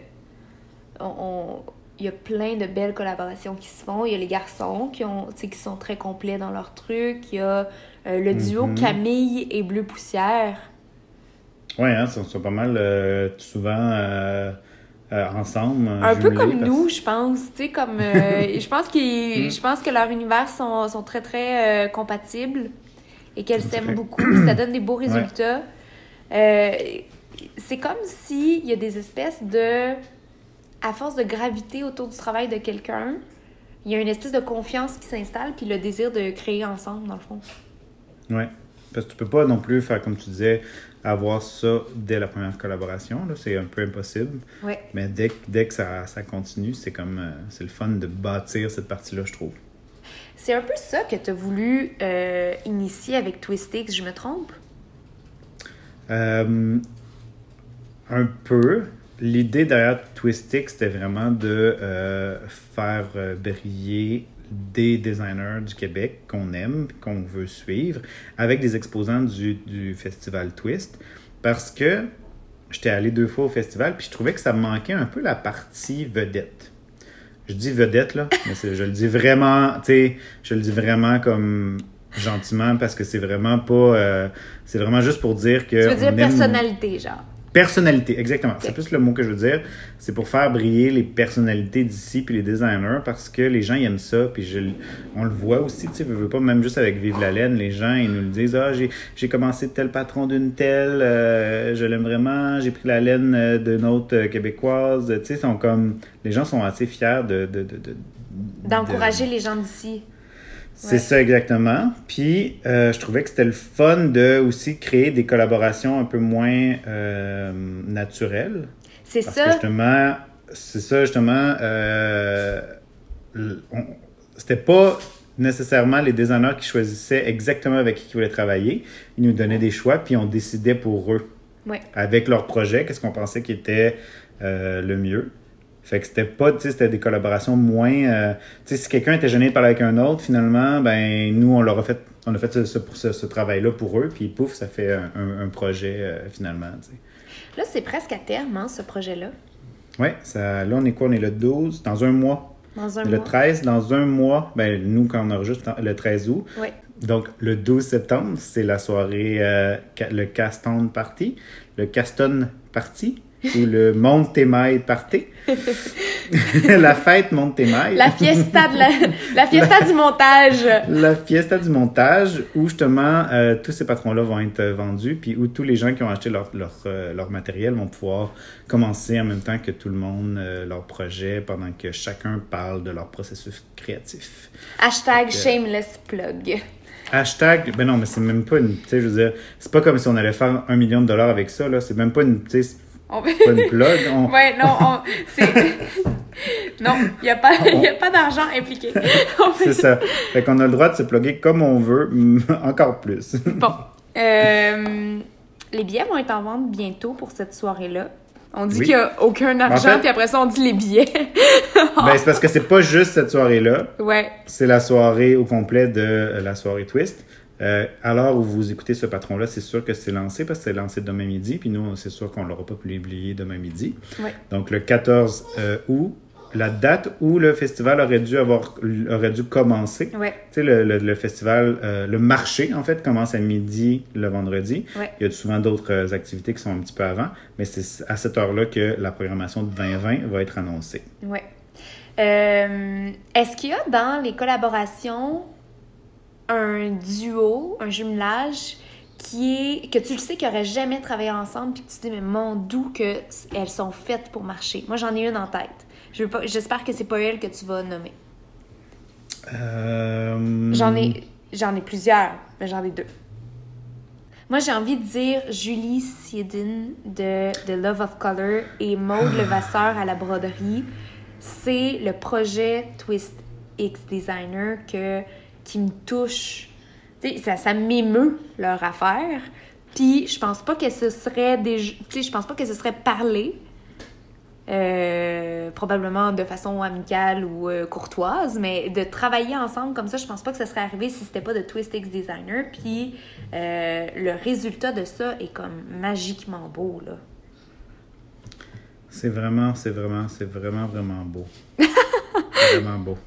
S2: on, on- il y a plein de belles collaborations qui se font. Il y a les garçons qui, ont, qui sont très complets dans leur truc. Il y a euh, le duo
S1: Mhm.
S2: Camille et Bleu Poussière.
S1: Ouais, hein, ils sont pas mal euh, souvent euh, ensemble.
S2: Un peu comme
S1: parce-
S2: nous, je pense. Comme. [laughs] je, pense qu'ils,
S1: Mm.
S2: je pense que leurs univers sont, sont très, très compatibles et qu'elles s'aiment beaucoup. ça [clears throat] donne des beaux résultats. C'est comme s'il y a des espèces de. À force de graviter autour du travail de quelqu'un, il y a une espèce de confiance qui s'installe, puis le désir de créer ensemble, dans le fond.
S1: Ouais. Parce que tu peux pas non plus faire, comme tu disais, avoir ça dès la première collaboration. C'est un peu impossible.
S2: Ouais.
S1: Mais dès, que- dès que ça, ça continue, c'est comme. euh, c'est le fun de bâtir cette partie-là, je trouve.
S2: C'est un peu ça que tu as voulu euh, initier avec Twistix, je me trompe?
S1: Euh, un peu. L'idée derrière Twistix, c'était vraiment de euh, faire euh, briller des designers du Québec qu'on aime, qu'on veut suivre, avec des exposants du, du festival Twist. Parce que j'étais allé deux fois au festival, puis je trouvais que ça me manquait un peu la partie vedette. Je dis vedette, là, mais je le dis vraiment, tu sais, je le dis vraiment comme gentiment parce que c'est vraiment pas. euh, c'est vraiment juste pour dire que.
S2: Tu veux dire
S1: aime-
S2: personnalité, genre.
S1: Personnalité, exactement. C'est plus le mot que je veux dire. C'est pour faire briller les personnalités d'ici puis les designers parce que les gens ils aiment ça. Puis je, on le voit aussi, tu sais, veux, pas, même juste avec Vive la laine, les gens ils nous le disent Ah, j'ai, commencé de tel patron d'une telle, euh, je l'aime vraiment, j'ai pris la laine euh, d'une autre euh, québécoise. Tu sais, sont comme. Les gens sont assez fiers de. de, de, de-
S2: D'encourager
S1: de-
S2: les gens d'ici.
S1: C'est
S2: Ouais.
S1: ça exactement. Puis euh, je trouvais que c'était le fun de aussi créer des collaborations un peu moins euh, naturelles.
S2: C'est
S1: que
S2: ça.
S1: justement, c'est ça justement, euh, c'était pas nécessairement les designers qui choisissaient exactement avec qui ils voulaient travailler. Ils nous donnaient des choix, puis on décidait pour eux,
S2: Ouais.
S1: avec leur projet, qu'est-ce qu'on pensait qui était le mieux. Fait que c'était pas, tu sais, c'était des collaborations moins. euh, tu sais, si quelqu'un était gêné de parler avec un autre, finalement, ben, nous, on leur a fait, on a fait ce, ce- pour ce, ce travail-là pour eux, puis pouf, ça fait un, un- un projet euh, finalement, tu sais.
S2: Là, c'est presque à terme, hein, ce projet-là.
S1: Ça, là, on est quoi? On est le 12, dans un mois.
S2: Dans un
S1: le
S2: mois.
S1: 13, dans un mois, ben, nous, quand on enregistre le 13 août,
S2: Ouais.
S1: donc le 12 septembre, c'est la soirée, euh, le Caston Party, le Caston Party, ou le Montemai Party. [laughs] la fête Montemai.
S2: La fiesta, de la... la fiesta du montage.
S1: La fiesta du montage, où justement euh, tous ces patrons-là vont être euh, vendus, puis où tous les gens qui ont acheté leur, leur, euh, leur matériel vont pouvoir commencer en même temps que tout le monde euh, leur projet, pendant que chacun parle de leur processus créatif.
S2: Hashtag shameless plug.
S1: Hashtag, ben non, mais c'est même pas une, tu sais, je veux dire, c'est pas comme si on allait faire un million de dollars avec ça, là, c'est même pas une, tu sais,
S2: On...
S1: pas une plug. On,
S2: Ouais, non, on... c'est... [laughs] non, il n'y a pas, y a pas d'argent impliqué. [laughs] Fait
S1: c'est ça. Fait qu'on a le droit de se plugger comme on veut, [laughs] encore plus.
S2: Bon. Euh, les billets vont être en vente bientôt pour cette soirée-là. On dit
S1: Oui.
S2: qu'il n'y a aucun argent,
S1: fait-
S2: puis après ça, on dit les billets.
S1: ben, c'est parce que c'est pas juste cette soirée-là.
S2: ouais.
S1: C'est la soirée au complet de la soirée Twist. Euh, à l'heure où vous écoutez ce patron-là, c'est sûr que c'est lancé parce que c'est lancé demain midi. Puis nous, c'est sûr qu'on ne l'aura pas publié demain midi.
S2: Ouais.
S1: Donc le 14 euh, août, la date où le festival aurait dû, avoir, aurait dû commencer.
S2: Ouais.
S1: Tu sais, le, le- le festival, euh, le marché, en fait, commence à midi le vendredi.
S2: Ouais.
S1: Il y a souvent d'autres euh, activités qui sont un petit peu avant, mais c'est à cette heure-là que la programmation de 2020 va être annoncée.
S2: Ouais. Est-ce qu'il y a dans les collaborations un duo, un jumelage qui est que tu le sais qu'ils n'auraient jamais travaillé ensemble puis que tu te dis mais mon doux que elles sont faites pour marcher. Moi j'en ai une en tête. Je veux pas j'espère que c'est pas elle que tu vas nommer.
S1: Euh,
S2: J'en ai j'en ai plusieurs, mais j'en ai deux. Moi j'ai envie de dire Julie Siedin de The Love of Color et Maude Levasseur à la broderie. C'est le projet Twist X Designer que, qui me touche. Tu sais, ça, ça m'émeut leur affaire. Puis je pense pas que ce serait des. Je pense pas que ce serait parlé. euh, probablement de façon amicale ou euh, courtoise, mais de travailler ensemble comme ça, je pense pas que ça serait arrivé si c'était pas de Twist X Designer. Puis euh, le résultat de ça est comme magiquement beau, là.
S1: C'est vraiment, c'est vraiment, c'est vraiment, vraiment beau. [laughs] vraiment beau.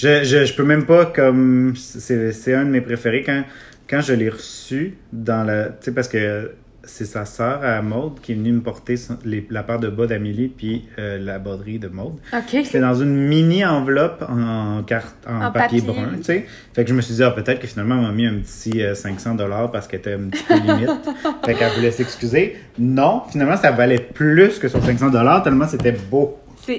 S1: Je, je, je peux même pas comme. C'est c'est un de mes préférés quand, quand je l'ai reçu dans la. Tu sais, parce que c'est sa sœur à Maude qui est venue me porter les- la paire de bas d'Amélie puis euh, la broderie de Maude. C'était dans une mini enveloppe en, carte, en,
S2: En
S1: papier,
S2: papier.
S1: brun, tu sais. Fait que je me suis dit, ah, peut-être que finalement, elle m'a mis un petit euh, 500 parce qu'elle était un petit peu [laughs] limite. fait qu'elle voulait s'excuser. Non, finalement, ça valait plus que son 500 tellement c'était beau.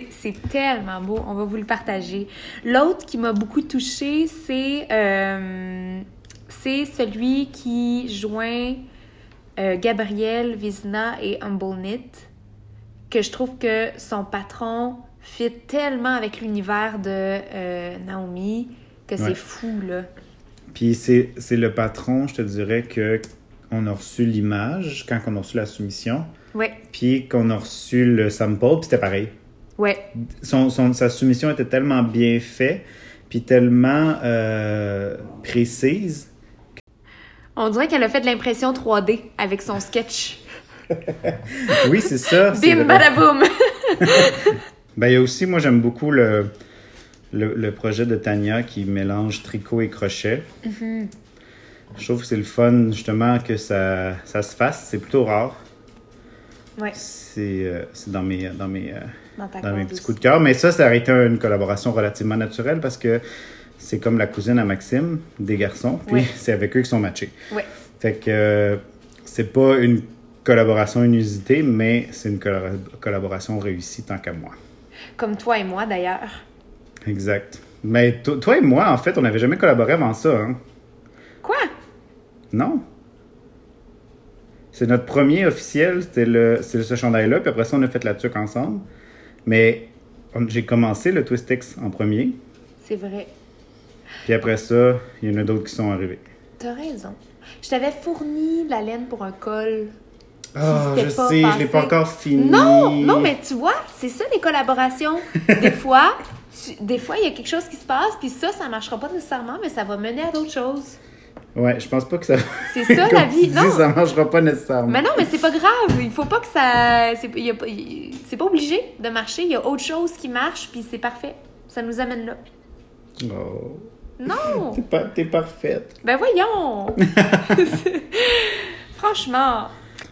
S2: C'est, tellement beau. On va vous le partager. L'autre qui m'a beaucoup touchée, c'est, euh, c'est celui qui joint euh, Gabriel Vizina et Humble Knit, que je trouve que son patron fit tellement avec l'univers de euh, Naomi que c'est
S1: Ouais.
S2: fou, là.
S1: Puis c'est c'est le patron, je te dirais, que on a reçu l'image quand on a reçu la soumission,
S2: Ouais,
S1: puis qu'on a reçu le sample, puis c'était pareil.
S2: Ouais.
S1: Son, son- sa soumission était tellement bien faite, puis tellement euh, précise.
S2: On dirait qu'elle a fait de l'impression 3D avec son sketch.
S1: Oui, c'est ça.
S2: Bim, badaboum! [laughs]
S1: Ben, il y a aussi, moi, j'aime beaucoup le, le, le projet de Tania qui mélange tricot et crochet. Je trouve que c'est le fun, justement, que ça, ça se fasse. C'est plutôt rare.
S2: Ouais,
S1: C'est euh, dans mes, dans mes, euh,
S2: dans ta
S1: dans mes petits
S2: aussi.
S1: coups de cœur. Mais ça, ça aurait été une collaboration relativement naturelle parce que c'est comme la cousine à Maxime, des garçons. Puis c'est avec eux qui sont matchés.
S2: Ouais.
S1: Fait que euh, c'est pas une collaboration inusitée, mais c'est une collabora- collaboration réussie tant qu'à moi.
S2: Comme toi et moi, d'ailleurs.
S1: Exact. Mais to- toi et moi, en fait, on n'avait jamais collaboré avant ça, hein?
S2: Quoi?
S1: Non? C'est notre premier officiel, c'était le, ce chandail-là, puis après ça, on a fait la tuque ensemble. Mais j'ai commencé le Twist X en premier,
S2: C'est vrai.
S1: puis après ça, il y en a d'autres qui sont arrivés.
S2: T'as raison. Je t'avais fourni la laine pour un col.
S1: Ah, je
S2: pas
S1: sais, je
S2: passé.
S1: l'ai pas encore fini.
S2: Non, non, mais tu vois, c'est ça les collaborations. [laughs] Des fois, tu- des fois, il y a quelque chose qui se passe, puis ça, ça marchera pas nécessairement, mais ça va mener à d'autres choses.
S1: Ouais, je pense pas que ça.
S2: C'est ça la vie.
S1: dis,
S2: Non.
S1: ça marchera pas nécessairement.
S2: Mais non, mais c'est pas grave. Il faut pas que ça. C'est pas- il- c'est pas obligé de marcher. Il y a autre chose qui marche, puis c'est parfait. Ça nous amène là.
S1: Oh,
S2: Non! [laughs]
S1: t'es, pas, t'es parfaite.
S2: Ben voyons! [laughs] Franchement.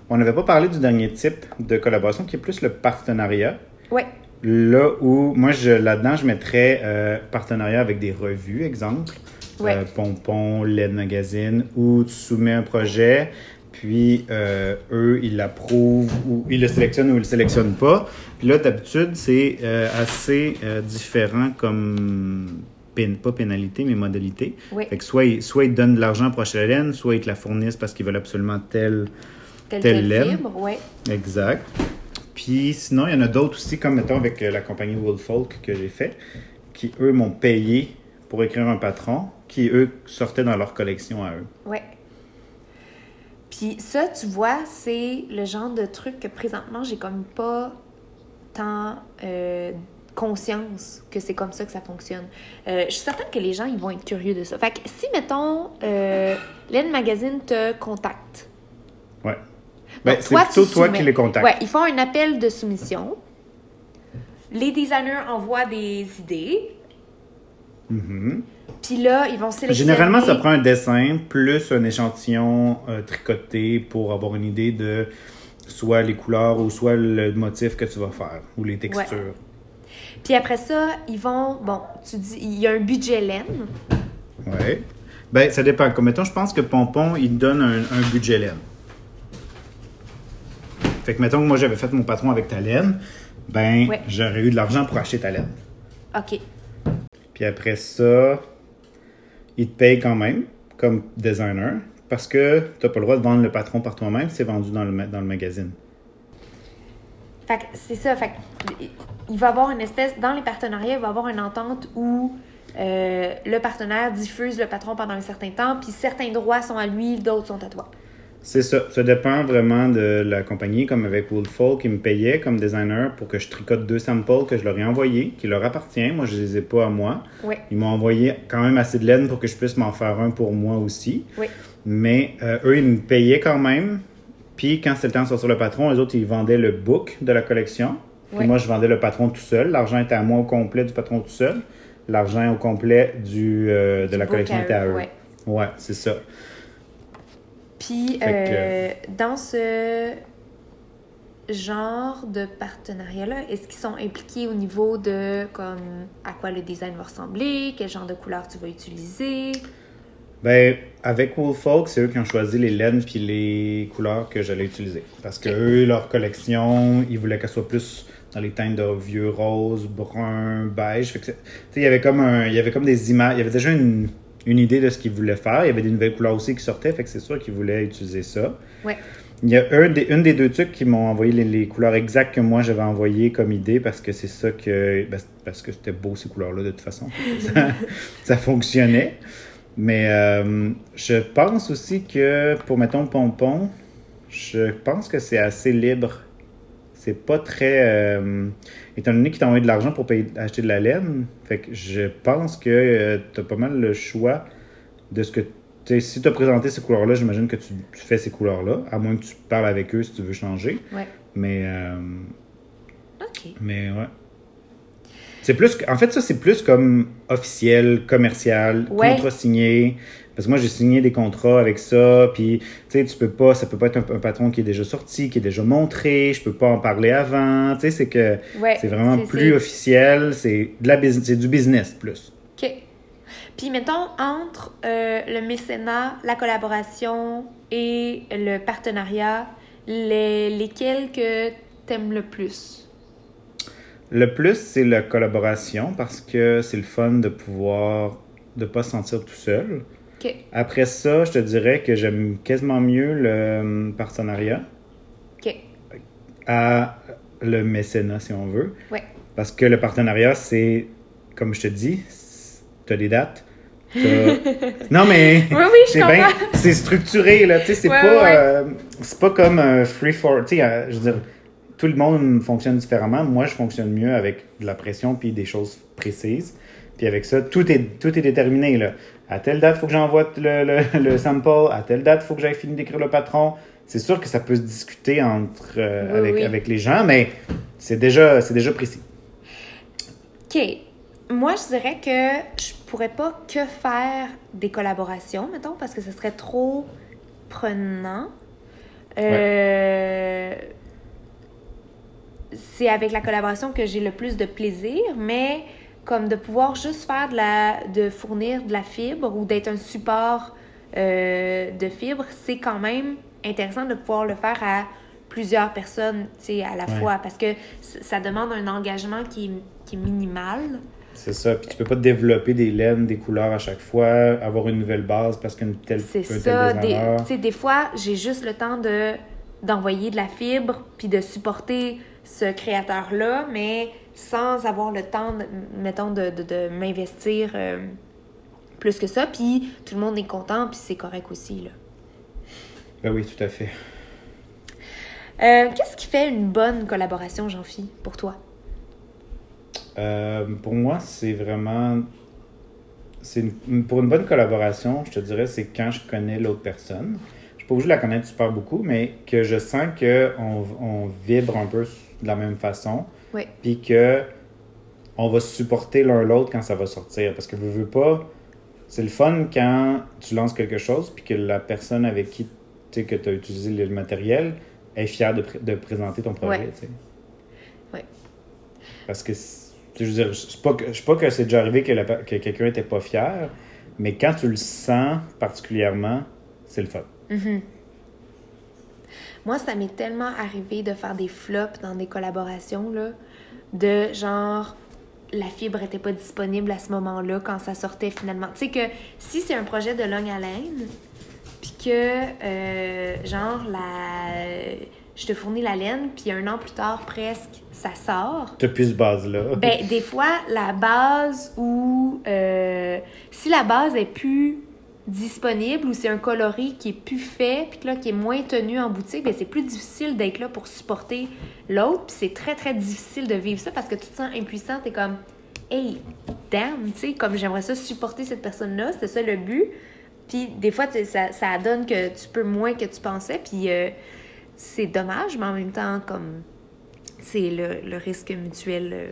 S1: On n'avait pas parlé du dernier type de collaboration qui est plus le partenariat.
S2: Ouais.
S1: Là où, moi, je, là-dedans, je mettrais euh, partenariat avec des revues, exemple.
S2: Ouais.
S1: Euh, Pompon, LED Magazine, où tu soumets un projet, puis euh, eux, ils l'approuvent, ou ils le sélectionnent ou ils le sélectionnent pas. Puis là, d'habitude, c'est euh, assez différent comme, pas pénalité, mais modalité.
S2: Ouais.
S1: Fait que soit, ils- soit ils te donnent de l'argent pour acheter la laine, soit ils te la fournissent parce qu'ils veulent absolument tel
S2: Telle,
S1: Telle
S2: telle
S1: laine.
S2: fibre, ouais.
S1: Exact. Puis sinon, il y en a d'autres aussi, comme mettons avec la compagnie Woolfolk que j'ai fait, qui eux m'ont payé pour écrire un patron, qui eux sortaient dans leur collection à eux.
S2: Ouais. Puis ça, tu vois, c'est le genre de truc que présentement, j'ai comme pas tant euh, conscience que c'est comme ça que ça fonctionne. Euh, je suis certaine que les gens, ils vont être curieux de ça. Fait que si, mettons, euh, Len Magazine te contacte.
S1: Ouais. Ben,
S2: Donc,
S1: c'est
S2: toi,
S1: plutôt
S2: tu
S1: toi
S2: soumets.
S1: qui les contactes.
S2: Ouais, ils font un appel de soumission. Les designers envoient des idées.
S1: Mhm.
S2: Puis là, ils vont sélectionner...
S1: Généralement, ça prend un dessin plus un échantillon euh, tricoté pour avoir une idée de soit les couleurs ou soit le motif que tu vas faire ou les textures.
S2: Puis après ça, ils vont... Bon, tu dis, il y a un budget laine.
S1: Ouais. Ben, ça dépend. Comme mettons, je pense que Pompon, il donne un, un budget laine. Fait que mettons que moi j'avais fait mon patron avec ta laine, ben
S2: Ouais.
S1: j'aurais eu de l'argent pour acheter ta laine.
S2: OK.
S1: Puis après ça, il te paye quand même comme designer parce que t'as pas le droit de vendre le patron par toi-même, c'est vendu dans le, dans le magazine.
S2: C'est ça. Fait il va y avoir une espèce... Dans les partenariats, il va y avoir une entente où euh, le partenaire diffuse le patron pendant un certain temps, puis certains droits sont à lui, d'autres sont à toi.
S1: C'est ça. Ça dépend vraiment de la compagnie, comme avec Woolfolk, qui me payait comme designer pour que je tricote deux samples que je leur ai envoyés, qui leur appartient. Moi, je les ai pas à moi.
S2: Ouais.
S1: Ils m'ont envoyé quand même assez de laine pour que je puisse m'en faire un pour moi aussi.
S2: Oui.
S1: Mais euh, eux, ils me payaient quand même. Puis quand c'était le temps de sortir le patron, eux autres, ils vendaient le book de la collection. Puis
S2: Oui.
S1: moi, je vendais le patron tout seul. L'argent était à moi au complet du patron tout seul. L'argent au complet du, euh, de
S2: Du
S1: la collection était à
S2: eux,
S1: eux.
S2: ouais.
S1: Ouais, c'est ça.
S2: Puis, euh, dans ce genre de partenariat-là, est-ce qu'ils sont impliqués au niveau de comme à quoi le design va ressembler, quel genre de couleur tu vas utiliser?
S1: Ben, avec Woolfolk, c'est eux qui ont choisi les laines puis les couleurs que j'allais utiliser. Parce que eux, leur collection, ils voulaient qu'elle soit plus dans les teintes de vieux rose, brun, beige. Fait que, il y avait comme un, il y avait comme des images, il y avait déjà une, une idée de ce qu'ils voulaient faire. Il y avait des nouvelles couleurs aussi qui sortaient, fait que c'est sûr qu'ils voulaient utiliser ça.
S2: Ouais.
S1: Il y a un des, une des deux trucs qui m'ont envoyé les, les couleurs exactes que moi j'avais envoyées comme idée parce que c'est ça que. ben, parce que c'était beau ces couleurs-là de toute façon. [laughs] ça, ça fonctionnait. Mais euh, je pense aussi que pour, mettons, Pompon, je pense que c'est assez libre. C'est pas très. euh, étant donné qu'ils t'ont envoyé de l'argent pour payer, acheter de la laine, fait que je pense que tu as pas mal le choix de ce que. Si tu as présenté ces couleurs-là, j'imagine que tu, tu fais ces couleurs-là, à moins que tu parles avec eux si tu veux changer.
S2: Ouais.
S1: Mais. euh,
S2: OK.
S1: mais ouais. C'est plus. En fait, ça, c'est plus comme officiel, commercial,
S2: Ouais.
S1: contrat signé. Parce que moi, j'ai signé des contrats avec ça. Puis, tu sais, tu peux pas. Ça peut pas être un, un patron qui est déjà sorti, qui est déjà montré. Je peux pas en parler avant. Tu sais, c'est que.
S2: Ouais,
S1: C'est vraiment plus officiel. C'est de la business. C'est du business plus.
S2: OK. Puis, mettons, entre euh, le mécénat, la collaboration et le partenariat, les, lesquels que t'aimes le plus?
S1: Le plus, c'est la collaboration parce que c'est le fun de pouvoir. de pas se sentir tout seul. Après ça, je te dirais que j'aime quasiment mieux le hum, partenariat.
S2: OK.
S1: à le mécénat, si on veut.
S2: Ouais.
S1: Parce que le partenariat, c'est, comme je te dis, tu as des dates. [laughs] non, mais
S2: Oui, oui,
S1: c'est
S2: comprends.
S1: bien, c'est structuré, là, tu sais, c'est
S2: Ouais,
S1: pas,
S2: ouais.
S1: euh, pas comme un free for, tu sais, euh, je veux dire, tout le monde fonctionne différemment. Moi, je fonctionne mieux avec de la pression puis des choses précises. Puis avec ça, tout est, tout est déterminé, là. À telle date, il faut que j'envoie le, le, [laughs] le sample. À telle date, il faut que j'aille fini d'écrire le patron. C'est sûr que ça peut se discuter entre, euh,
S2: Oui,
S1: avec,
S2: oui.
S1: avec les gens, mais c'est déjà, déjà précis.
S2: OK. Moi, je dirais que je pourrais pas que faire des collaborations, mettons, parce que ce serait trop prenant. Euh, C'est avec la collaboration que j'ai le plus de plaisir, mais comme de pouvoir juste faire de la, de fournir de la fibre ou d'être un support euh, de fibre, c'est quand même intéressant de pouvoir le faire à plusieurs personnes, tu sais, à la
S1: Ouais.
S2: fois, parce que ça demande un engagement qui est, qui est minimal.
S1: C'est ça. Puis tu peux pas développer des laines, des couleurs à chaque fois, avoir une nouvelle base parce qu'une telle,
S2: C'est ça. Des, tu sais, des fois, j'ai juste le temps de d'envoyer de la fibre puis de supporter ce créateur-là, mais sans avoir le temps, mettons, de, de, de m'investir euh, plus que ça. Puis tout le monde est content, puis c'est correct aussi. Là.
S1: Ben oui, tout à fait.
S2: Euh, Qu'est-ce qui fait une bonne collaboration, Jean-Phi, pour toi?
S1: Euh, pour moi, c'est vraiment. C'est une- pour une bonne collaboration, je te dirais, c'est quand je connais l'autre personne. Je suis pas obligé de la connaître super beaucoup, mais que je sens qu'on on vibre un peu de la même façon.
S2: Oui.
S1: Puis que on va supporter l'un l'autre quand ça va sortir. Parce que veux, veux pas. C'est le fun quand tu lances quelque chose, puis que la personne avec qui tu que tu as utilisé le matériel est fière de, de présenter ton projet.
S2: Ouais.
S1: Parce que, je veux dire, c'est pas que, je sais pas que c'est déjà arrivé que, la que quelqu'un était pas fier, mais quand tu le sens particulièrement, c'est le fun.
S2: Mhm. Moi, ça m'est tellement arrivé de faire des flops dans des collaborations, là, de genre, la fibre était pas disponible à ce moment-là quand ça sortait finalement. Tu sais que si c'est un projet de longue haleine, puis que, euh, genre, la... je te fournis la laine, puis un an plus tard, presque, ça sort.
S1: T'as plus ce base-là.
S2: Ben, des fois, la base ou euh, si la base est plus disponible ou c'est un coloris qui est plus fait puis là qui est moins tenu en boutique, ben c'est plus difficile d'être là pour supporter l'autre, puis c'est très très difficile de vivre ça parce que tu te sens impuissant, t'es comme hey, damn, tu sais, comme j'aimerais ça supporter cette personne-là, c'était ça le but. Puis des fois, ça, ça donne que tu peux moins que tu pensais, puis euh, c'est dommage, mais en même temps, comme c'est le, le risque mutuel euh,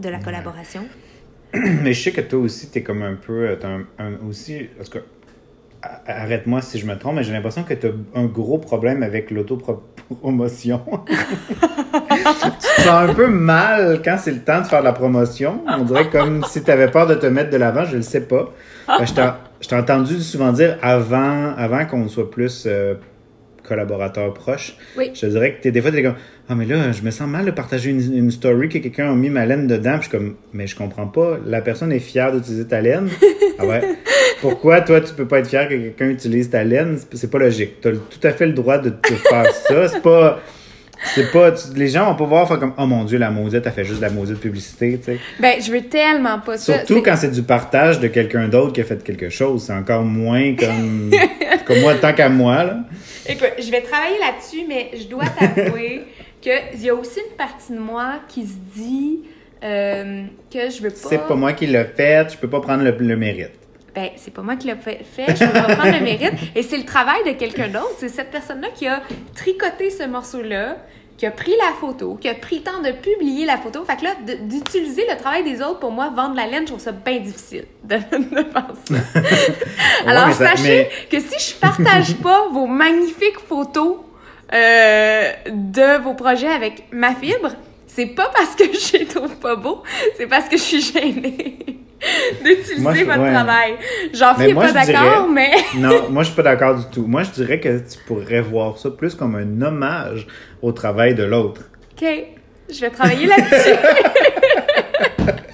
S2: de la collaboration. [clears throat]
S1: Mais je sais que toi aussi, t'es comme un peu. euh, t'as un, un- aussi. En tout cas, arrête-moi si je me trompe, mais j'ai l'impression que tu as un gros problème avec l'autopromotion. [laughs] tu te sens un peu mal quand c'est le temps de faire de la promotion. On dirait comme si tu avais peur de te mettre de l'avant, je le sais pas. Ben, je t'ai- entendu souvent dire avant, avant qu'on soit plus euh, collaborateurs proches.
S2: Oui.
S1: Je te dirais que t'es, des fois, tu es comme Ah, mais là, je me sens mal de partager une, une story que quelqu'un a mis ma laine dedans. Puis je suis comme Mais je comprends pas. La personne est fière d'utiliser ta laine. [laughs] ah ouais. Pourquoi toi, tu peux pas être fier que quelqu'un utilise ta laine? C'est- pas logique. Tu as tout à fait le droit de te faire [laughs] ça. C'est pas. C'est pas. tu- les gens vont pas voir faire comme Oh mon Dieu, la maudite, elle fait juste de la maudite publicité. tu sais.
S2: Ben, je veux tellement pas ça.
S1: Surtout quand c'est du partage de quelqu'un d'autre qui a fait quelque chose. C'est encore moins comme. [laughs] comme moi, tant qu'à moi, là.
S2: Écoute, je vais travailler là-dessus, mais je dois [laughs] t'avouer qu'il y a aussi une partie de moi qui se dit euh, que je veux pas.
S1: C'est pas moi qui l'ai fait, je peux pas prendre le, le mérite.
S2: Ben, c'est pas moi qui l'ai fait, je vais pas prendre le mérite. Et c'est le travail de quelqu'un d'autre. C'est cette personne-là qui a tricoté ce morceau-là, qui a pris la photo, qui a pris le temps de publier la photo. Fait que là, d'utiliser le travail des autres pour moi, vendre la laine, je trouve ça bien difficile [laughs] de, [laughs] ça. Alors, sachez
S1: mais-
S2: que si je partage pas [laughs] vos magnifiques photos euh, de vos projets avec ma fibre, c'est pas parce que je les trouve pas beaux, c'est parce que je suis gênée [laughs] d'utiliser votre
S1: ouais.
S2: travail. J'en suis pas d'accord, mais [laughs]
S1: Non, moi je suis pas d'accord du tout. Moi je dirais que tu pourrais voir ça plus comme un hommage au travail de l'autre.
S2: OK, je vais travailler là-dessus. [laughs]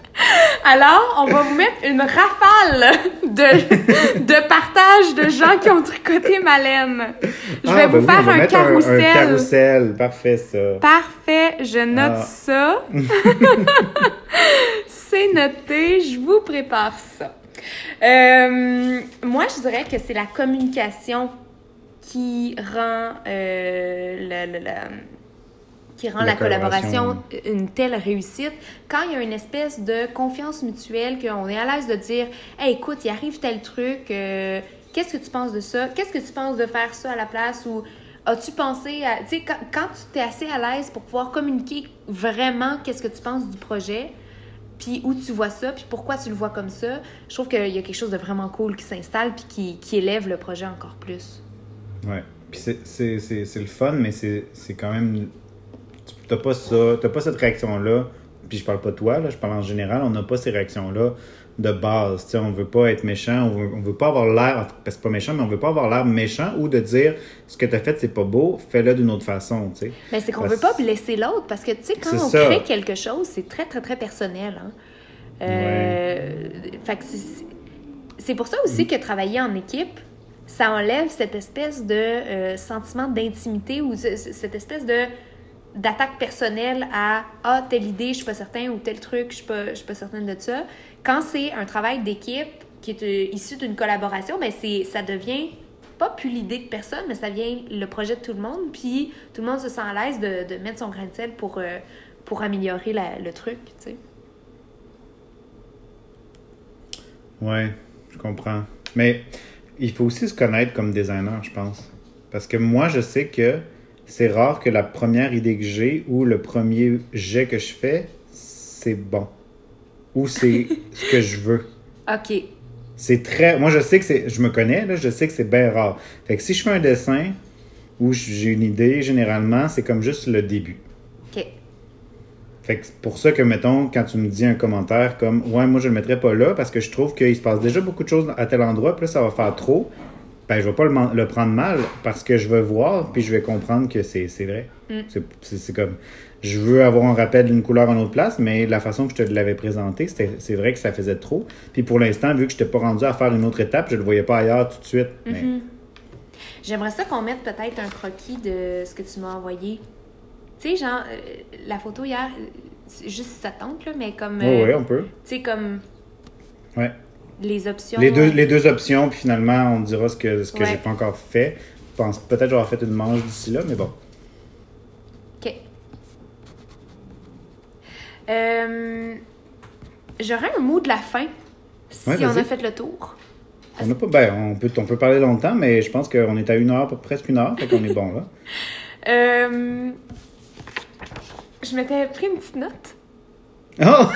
S2: Alors, on va vous mettre une rafale de, de partage de gens qui ont tricoté ma laine. Je vais
S1: Ah,
S2: vous
S1: ben
S2: faire un carrousel.
S1: Un, carrousel, parfait ça.
S2: Parfait, je note
S1: Ah.
S2: ça. [laughs] c'est noté, je vous prépare ça. Euh, moi, je dirais que c'est la communication qui rend, euh, le- le- le- qui rend
S1: La
S2: la, collaboration
S1: collaboration.
S2: une telle réussite. Quand il y a une espèce de confiance mutuelle, qu'on est à l'aise de dire Hey, écoute, il arrive tel truc, euh, qu'est-ce que tu penses de ça? Qu'est-ce que tu penses de faire ça à la place Ou as-tu pensé à. Tu sais, quand, quand tu es assez à l'aise pour pouvoir communiquer vraiment qu'est-ce que tu penses du projet, puis où tu vois ça, puis pourquoi tu le vois comme ça, je trouve qu'il y a quelque chose de vraiment cool qui s'installe, puis qui, qui élève le projet encore plus.
S1: Ouais. Puis c'est- le fun, mais c'est quand même. Tu- T'as pas ça, t'as pas cette réaction-là. Puis je parle pas de toi, là, je parle en général, on n'a pas ces réactions-là de base. Tu sais, on veut pas être méchant, on veut, on veut pas avoir l'air, parce que c'est pas méchant, mais on veut pas avoir l'air méchant ou de dire ce que t'as fait, c'est pas beau, fais-le d'une autre façon, tu sais.
S2: Mais c'est qu'on
S1: Parce-
S2: veut pas blesser l'autre parce que, tu sais, quand on
S1: ça.
S2: crée quelque chose, c'est très, très, très personnel. Hein? Euh, que c'est- c'est pour ça aussi que travailler en équipe, ça enlève cette espèce de euh, sentiment d'intimité ou ce- ce- cette espèce de d'attaque personnelle à ah telle idée je suis pas certain ou tel truc je suis pas suis pas certaine de ça quand c'est un travail d'équipe qui est euh, issu d'une collaboration ben c'est ça devient pas plus l'idée de personne mais ça devient le projet de tout le monde puis tout le monde se sent à l'aise de, de mettre son grain de sel pour euh, pour améliorer la- le truc tu sais
S1: Ouais, je comprends. Mais il faut aussi se connaître comme designer, je pense. Parce que moi, je sais que c'est rare que la première idée que j'ai ou le premier jet que je fais, c'est bon. Ou c'est [laughs] ce que je veux.
S2: ok
S1: C'est très. Moi, je sais que c'est. Je me connais, là, je sais que c'est bien rare. Fait que si je fais un dessin où j'ai une idée, généralement, c'est comme juste le début.
S2: ok
S1: Fait que c'est pour ça que, mettons, quand tu me dis un commentaire comme Ouais, moi je le mettrais pas là parce que je trouve qu'il se passe déjà beaucoup de choses à tel endroit, puis là ça va faire trop, ben je vais pas le, prendre mal parce que je vais voir, puis je vais comprendre que c'est vrai.
S2: Mm.
S1: C'est- comme Je veux avoir un rappel d'une couleur en autre place, mais la façon que je te l'avais présenté, c'est vrai que ça faisait trop. Puis pour l'instant, vu que je n'étais pas rendu à faire une autre étape, je le voyais pas ailleurs tout de suite. Mais
S2: Mhm. J'aimerais ça qu'on mette peut-être un croquis de ce que tu m'as envoyé. Tu sais, genre, euh, la photo hier, euh, juste si ça tente, là, mais comme.
S1: ouais,
S2: euh,
S1: ouais, on peut.
S2: Tu sais, comme
S1: Ouais.
S2: Les options.
S1: Les deux, les deux options, puis finalement, on dira ce que, ce que
S2: Ouais.
S1: j'ai pas encore fait. Je pense peut-être j'aurai fait une manche d'ici là, mais bon.
S2: OK. Euh, J'aurais un mot de la fin si
S1: Ouais,
S2: on a fait le tour.
S1: On n'a pas, ben, on peut, on peut parler longtemps, mais je pense qu'on est à une heure, presque une heure, fait qu'on est bon, là. [laughs]
S2: Euh, je m'étais pris une petite note.
S1: Oh,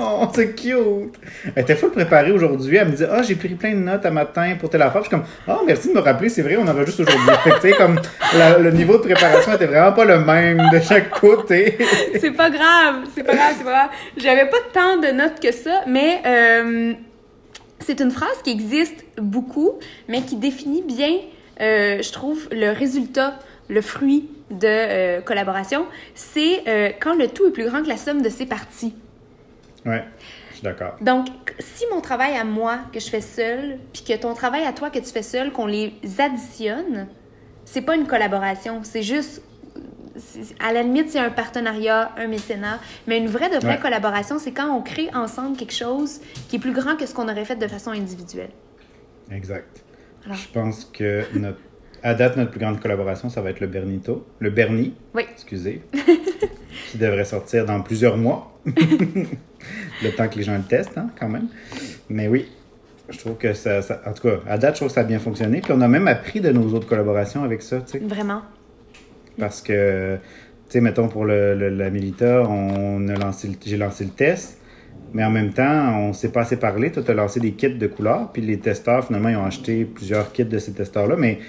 S1: oh [laughs] c'est cute! Elle était full préparée aujourd'hui. Elle me dit Ah, j'ai pris plein de notes à matin pour telle affaire. Je suis comme Oh, merci de me rappeler, c'est vrai, on en va juste aujourd'hui. [laughs] tu sais, comme le niveau de préparation était vraiment pas le même de chaque côté. [laughs]
S2: c'est pas grave, c'est pas grave, c'est pas grave. J'avais pas tant de notes que ça, mais euh, c'est une phrase qui existe beaucoup, mais qui définit bien, euh, je trouve, le résultat, le fruit de euh, collaboration. C'est euh, quand le tout est plus grand que la somme de ses parties.
S1: ouais, je suis d'accord.
S2: Donc, si mon travail à moi, que je fais seul, puis que ton travail à toi, que tu fais seul, qu'on les additionne, c'est pas une collaboration, c'est juste. À la limite, c'est un partenariat, un mécénat, mais une vraie de vraie
S1: Ouais.
S2: collaboration, c'est quand on crée ensemble quelque chose qui est plus grand que ce qu'on aurait fait de façon individuelle.
S1: Exact.
S2: Alors.
S1: Je pense que notre, à date, notre plus grande collaboration, ça va être le Bernito. Le Bernie,
S2: Oui.
S1: excusez. [laughs] qui devrait sortir dans plusieurs mois. [laughs] le temps que les gens le testent, hein, quand même. Mais oui, je trouve que ça, ça- En tout cas, à date, je trouve que ça a bien fonctionné. Puis on a même appris de nos autres collaborations avec ça, tu sais.
S2: Vraiment.
S1: Parce que, tu sais, mettons pour le, le- la Milita, on a lancé le- j'ai lancé le test. Mais en même temps, on s'est pas assez parlé. Toi, tu as lancé des kits de couleurs, puis les testeurs, finalement, ils ont acheté plusieurs kits de ces testeurs-là. Mais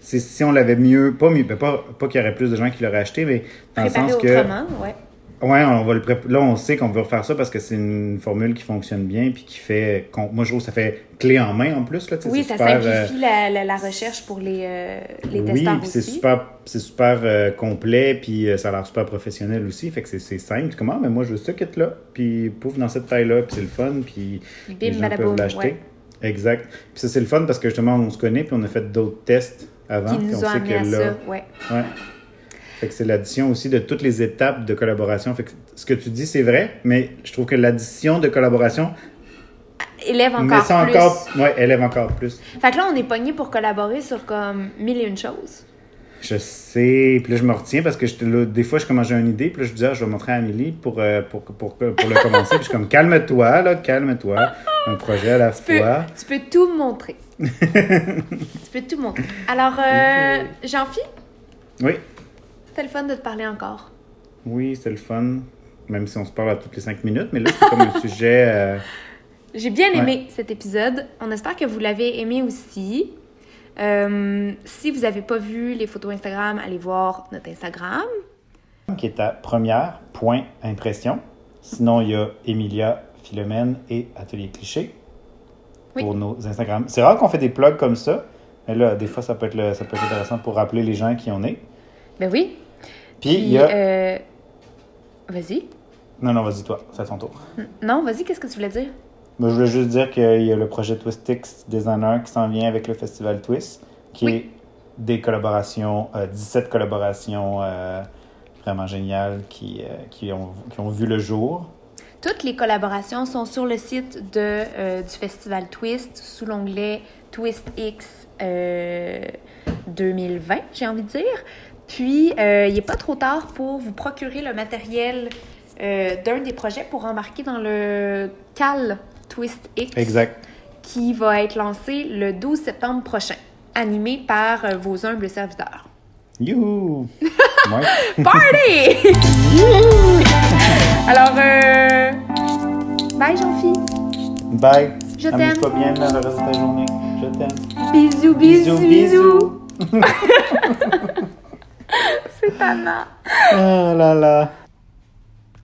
S1: c'est- si on l'avait mieux, pas mieux, ben, pas, pas qu'il y aurait plus de gens qui l'auraient acheté, mais dans le sens que.
S2: ouais.
S1: Ouais, on va le prép- Là, on sait qu'on veut refaire ça parce que c'est une formule qui fonctionne bien puis qui fait. Moi, je trouve que ça fait clé en main en plus. Là, tu
S2: Oui, ça
S1: super, euh,
S2: simplifie la, la- la recherche pour les, euh, les
S1: oui,
S2: testeurs
S1: c'est super, c'est super euh, complet, puis euh, ça a l'air super professionnel aussi. Fait que c'est, simple. Comment? Mais moi, je veux ce kit-là, puis pouf, dans cette taille-là, puis c'est le fun, puis
S2: Bim,
S1: les gens peuvent l'acheter.
S2: ouais.
S1: Exact. Puis ça, c'est le fun parce que justement, on se connaît, puis on a fait d'autres tests avant,
S2: Qui nous a amené à ça, ouais.
S1: Ouais. Fait que c'est l'addition aussi de toutes les étapes de collaboration. Fait que ce que tu dis, c'est vrai, mais je trouve que l'addition de collaboration
S2: Élève encore
S1: met ça
S2: plus.
S1: encore, ouais, élève encore plus.
S2: Fait que là, on est pogné pour collaborer sur comme mille et une choses.
S1: Je sais, puis là je me retiens parce que je, là, des fois je commence j'ai une idée, puis là je dis ah, je vais montrer à Amélie pour, euh, pour, pour, pour, le commencer, puis je suis comme [laughs] calme-toi là, calme-toi, un projet à la
S2: Tu peux,
S1: fois.
S2: tu peux tout montrer. [laughs] tu peux tout montrer. Alors, euh, Jean-Phi,
S1: Oui,
S2: c'était le fun de te parler encore.
S1: oui, c'est le fun, même si on se parle à toutes les cinq minutes, mais là c'est comme un [laughs] sujet. euh,
S2: J'ai bien aimé cet épisode. On espère que vous l'avez aimé aussi. Euh, si vous n'avez pas vu les photos Instagram, allez voir notre Instagram.
S1: qui est à première point impression. Sinon, il y a Emilia, Philomène et Atelier Cliché
S2: Oui.
S1: pour nos Instagram. C'est rare qu'on fait des plugs comme ça, mais là, des fois, ça peut être, le- ça peut être intéressant pour rappeler les gens qui on est.
S2: Ben oui.
S1: Puis, il y a.
S2: euh, vas-y.
S1: Non, non, vas-y, toi, c'est à ton tour.
S2: Non, vas-y, qu'est-ce que tu voulais dire?
S1: Moi, je voulais juste dire qu'il y a le projet Twistix Designer qui s'en vient avec le festival Twist, qui
S2: Oui.
S1: est des collaborations, euh, 17 collaborations euh, vraiment géniales qui, euh, qui, ont, qui ont vu le jour.
S2: Toutes les collaborations sont sur le site de, euh, du festival Twist sous l'onglet Twist X euh, 2020, j'ai envie de dire. Puis, euh, il n'est pas trop tard pour vous procurer le matériel euh, d'un des projets pour embarquer dans le CAL Twist X
S1: Exact.
S2: qui va être lancé le 12 septembre prochain, animé par euh, vos humbles serviteurs.
S1: Youhou! Ouais. [laughs]
S2: Party! [laughs] Alors, euh... bye Jean-Phi.
S1: Bye.
S2: Je t'aime.
S1: Amuse-toi bien dans le reste de ta journée. Je t'aime.
S2: Bisous, bisous, bisous.
S1: bisous. [laughs]
S2: C'est tannant.
S1: oh là là.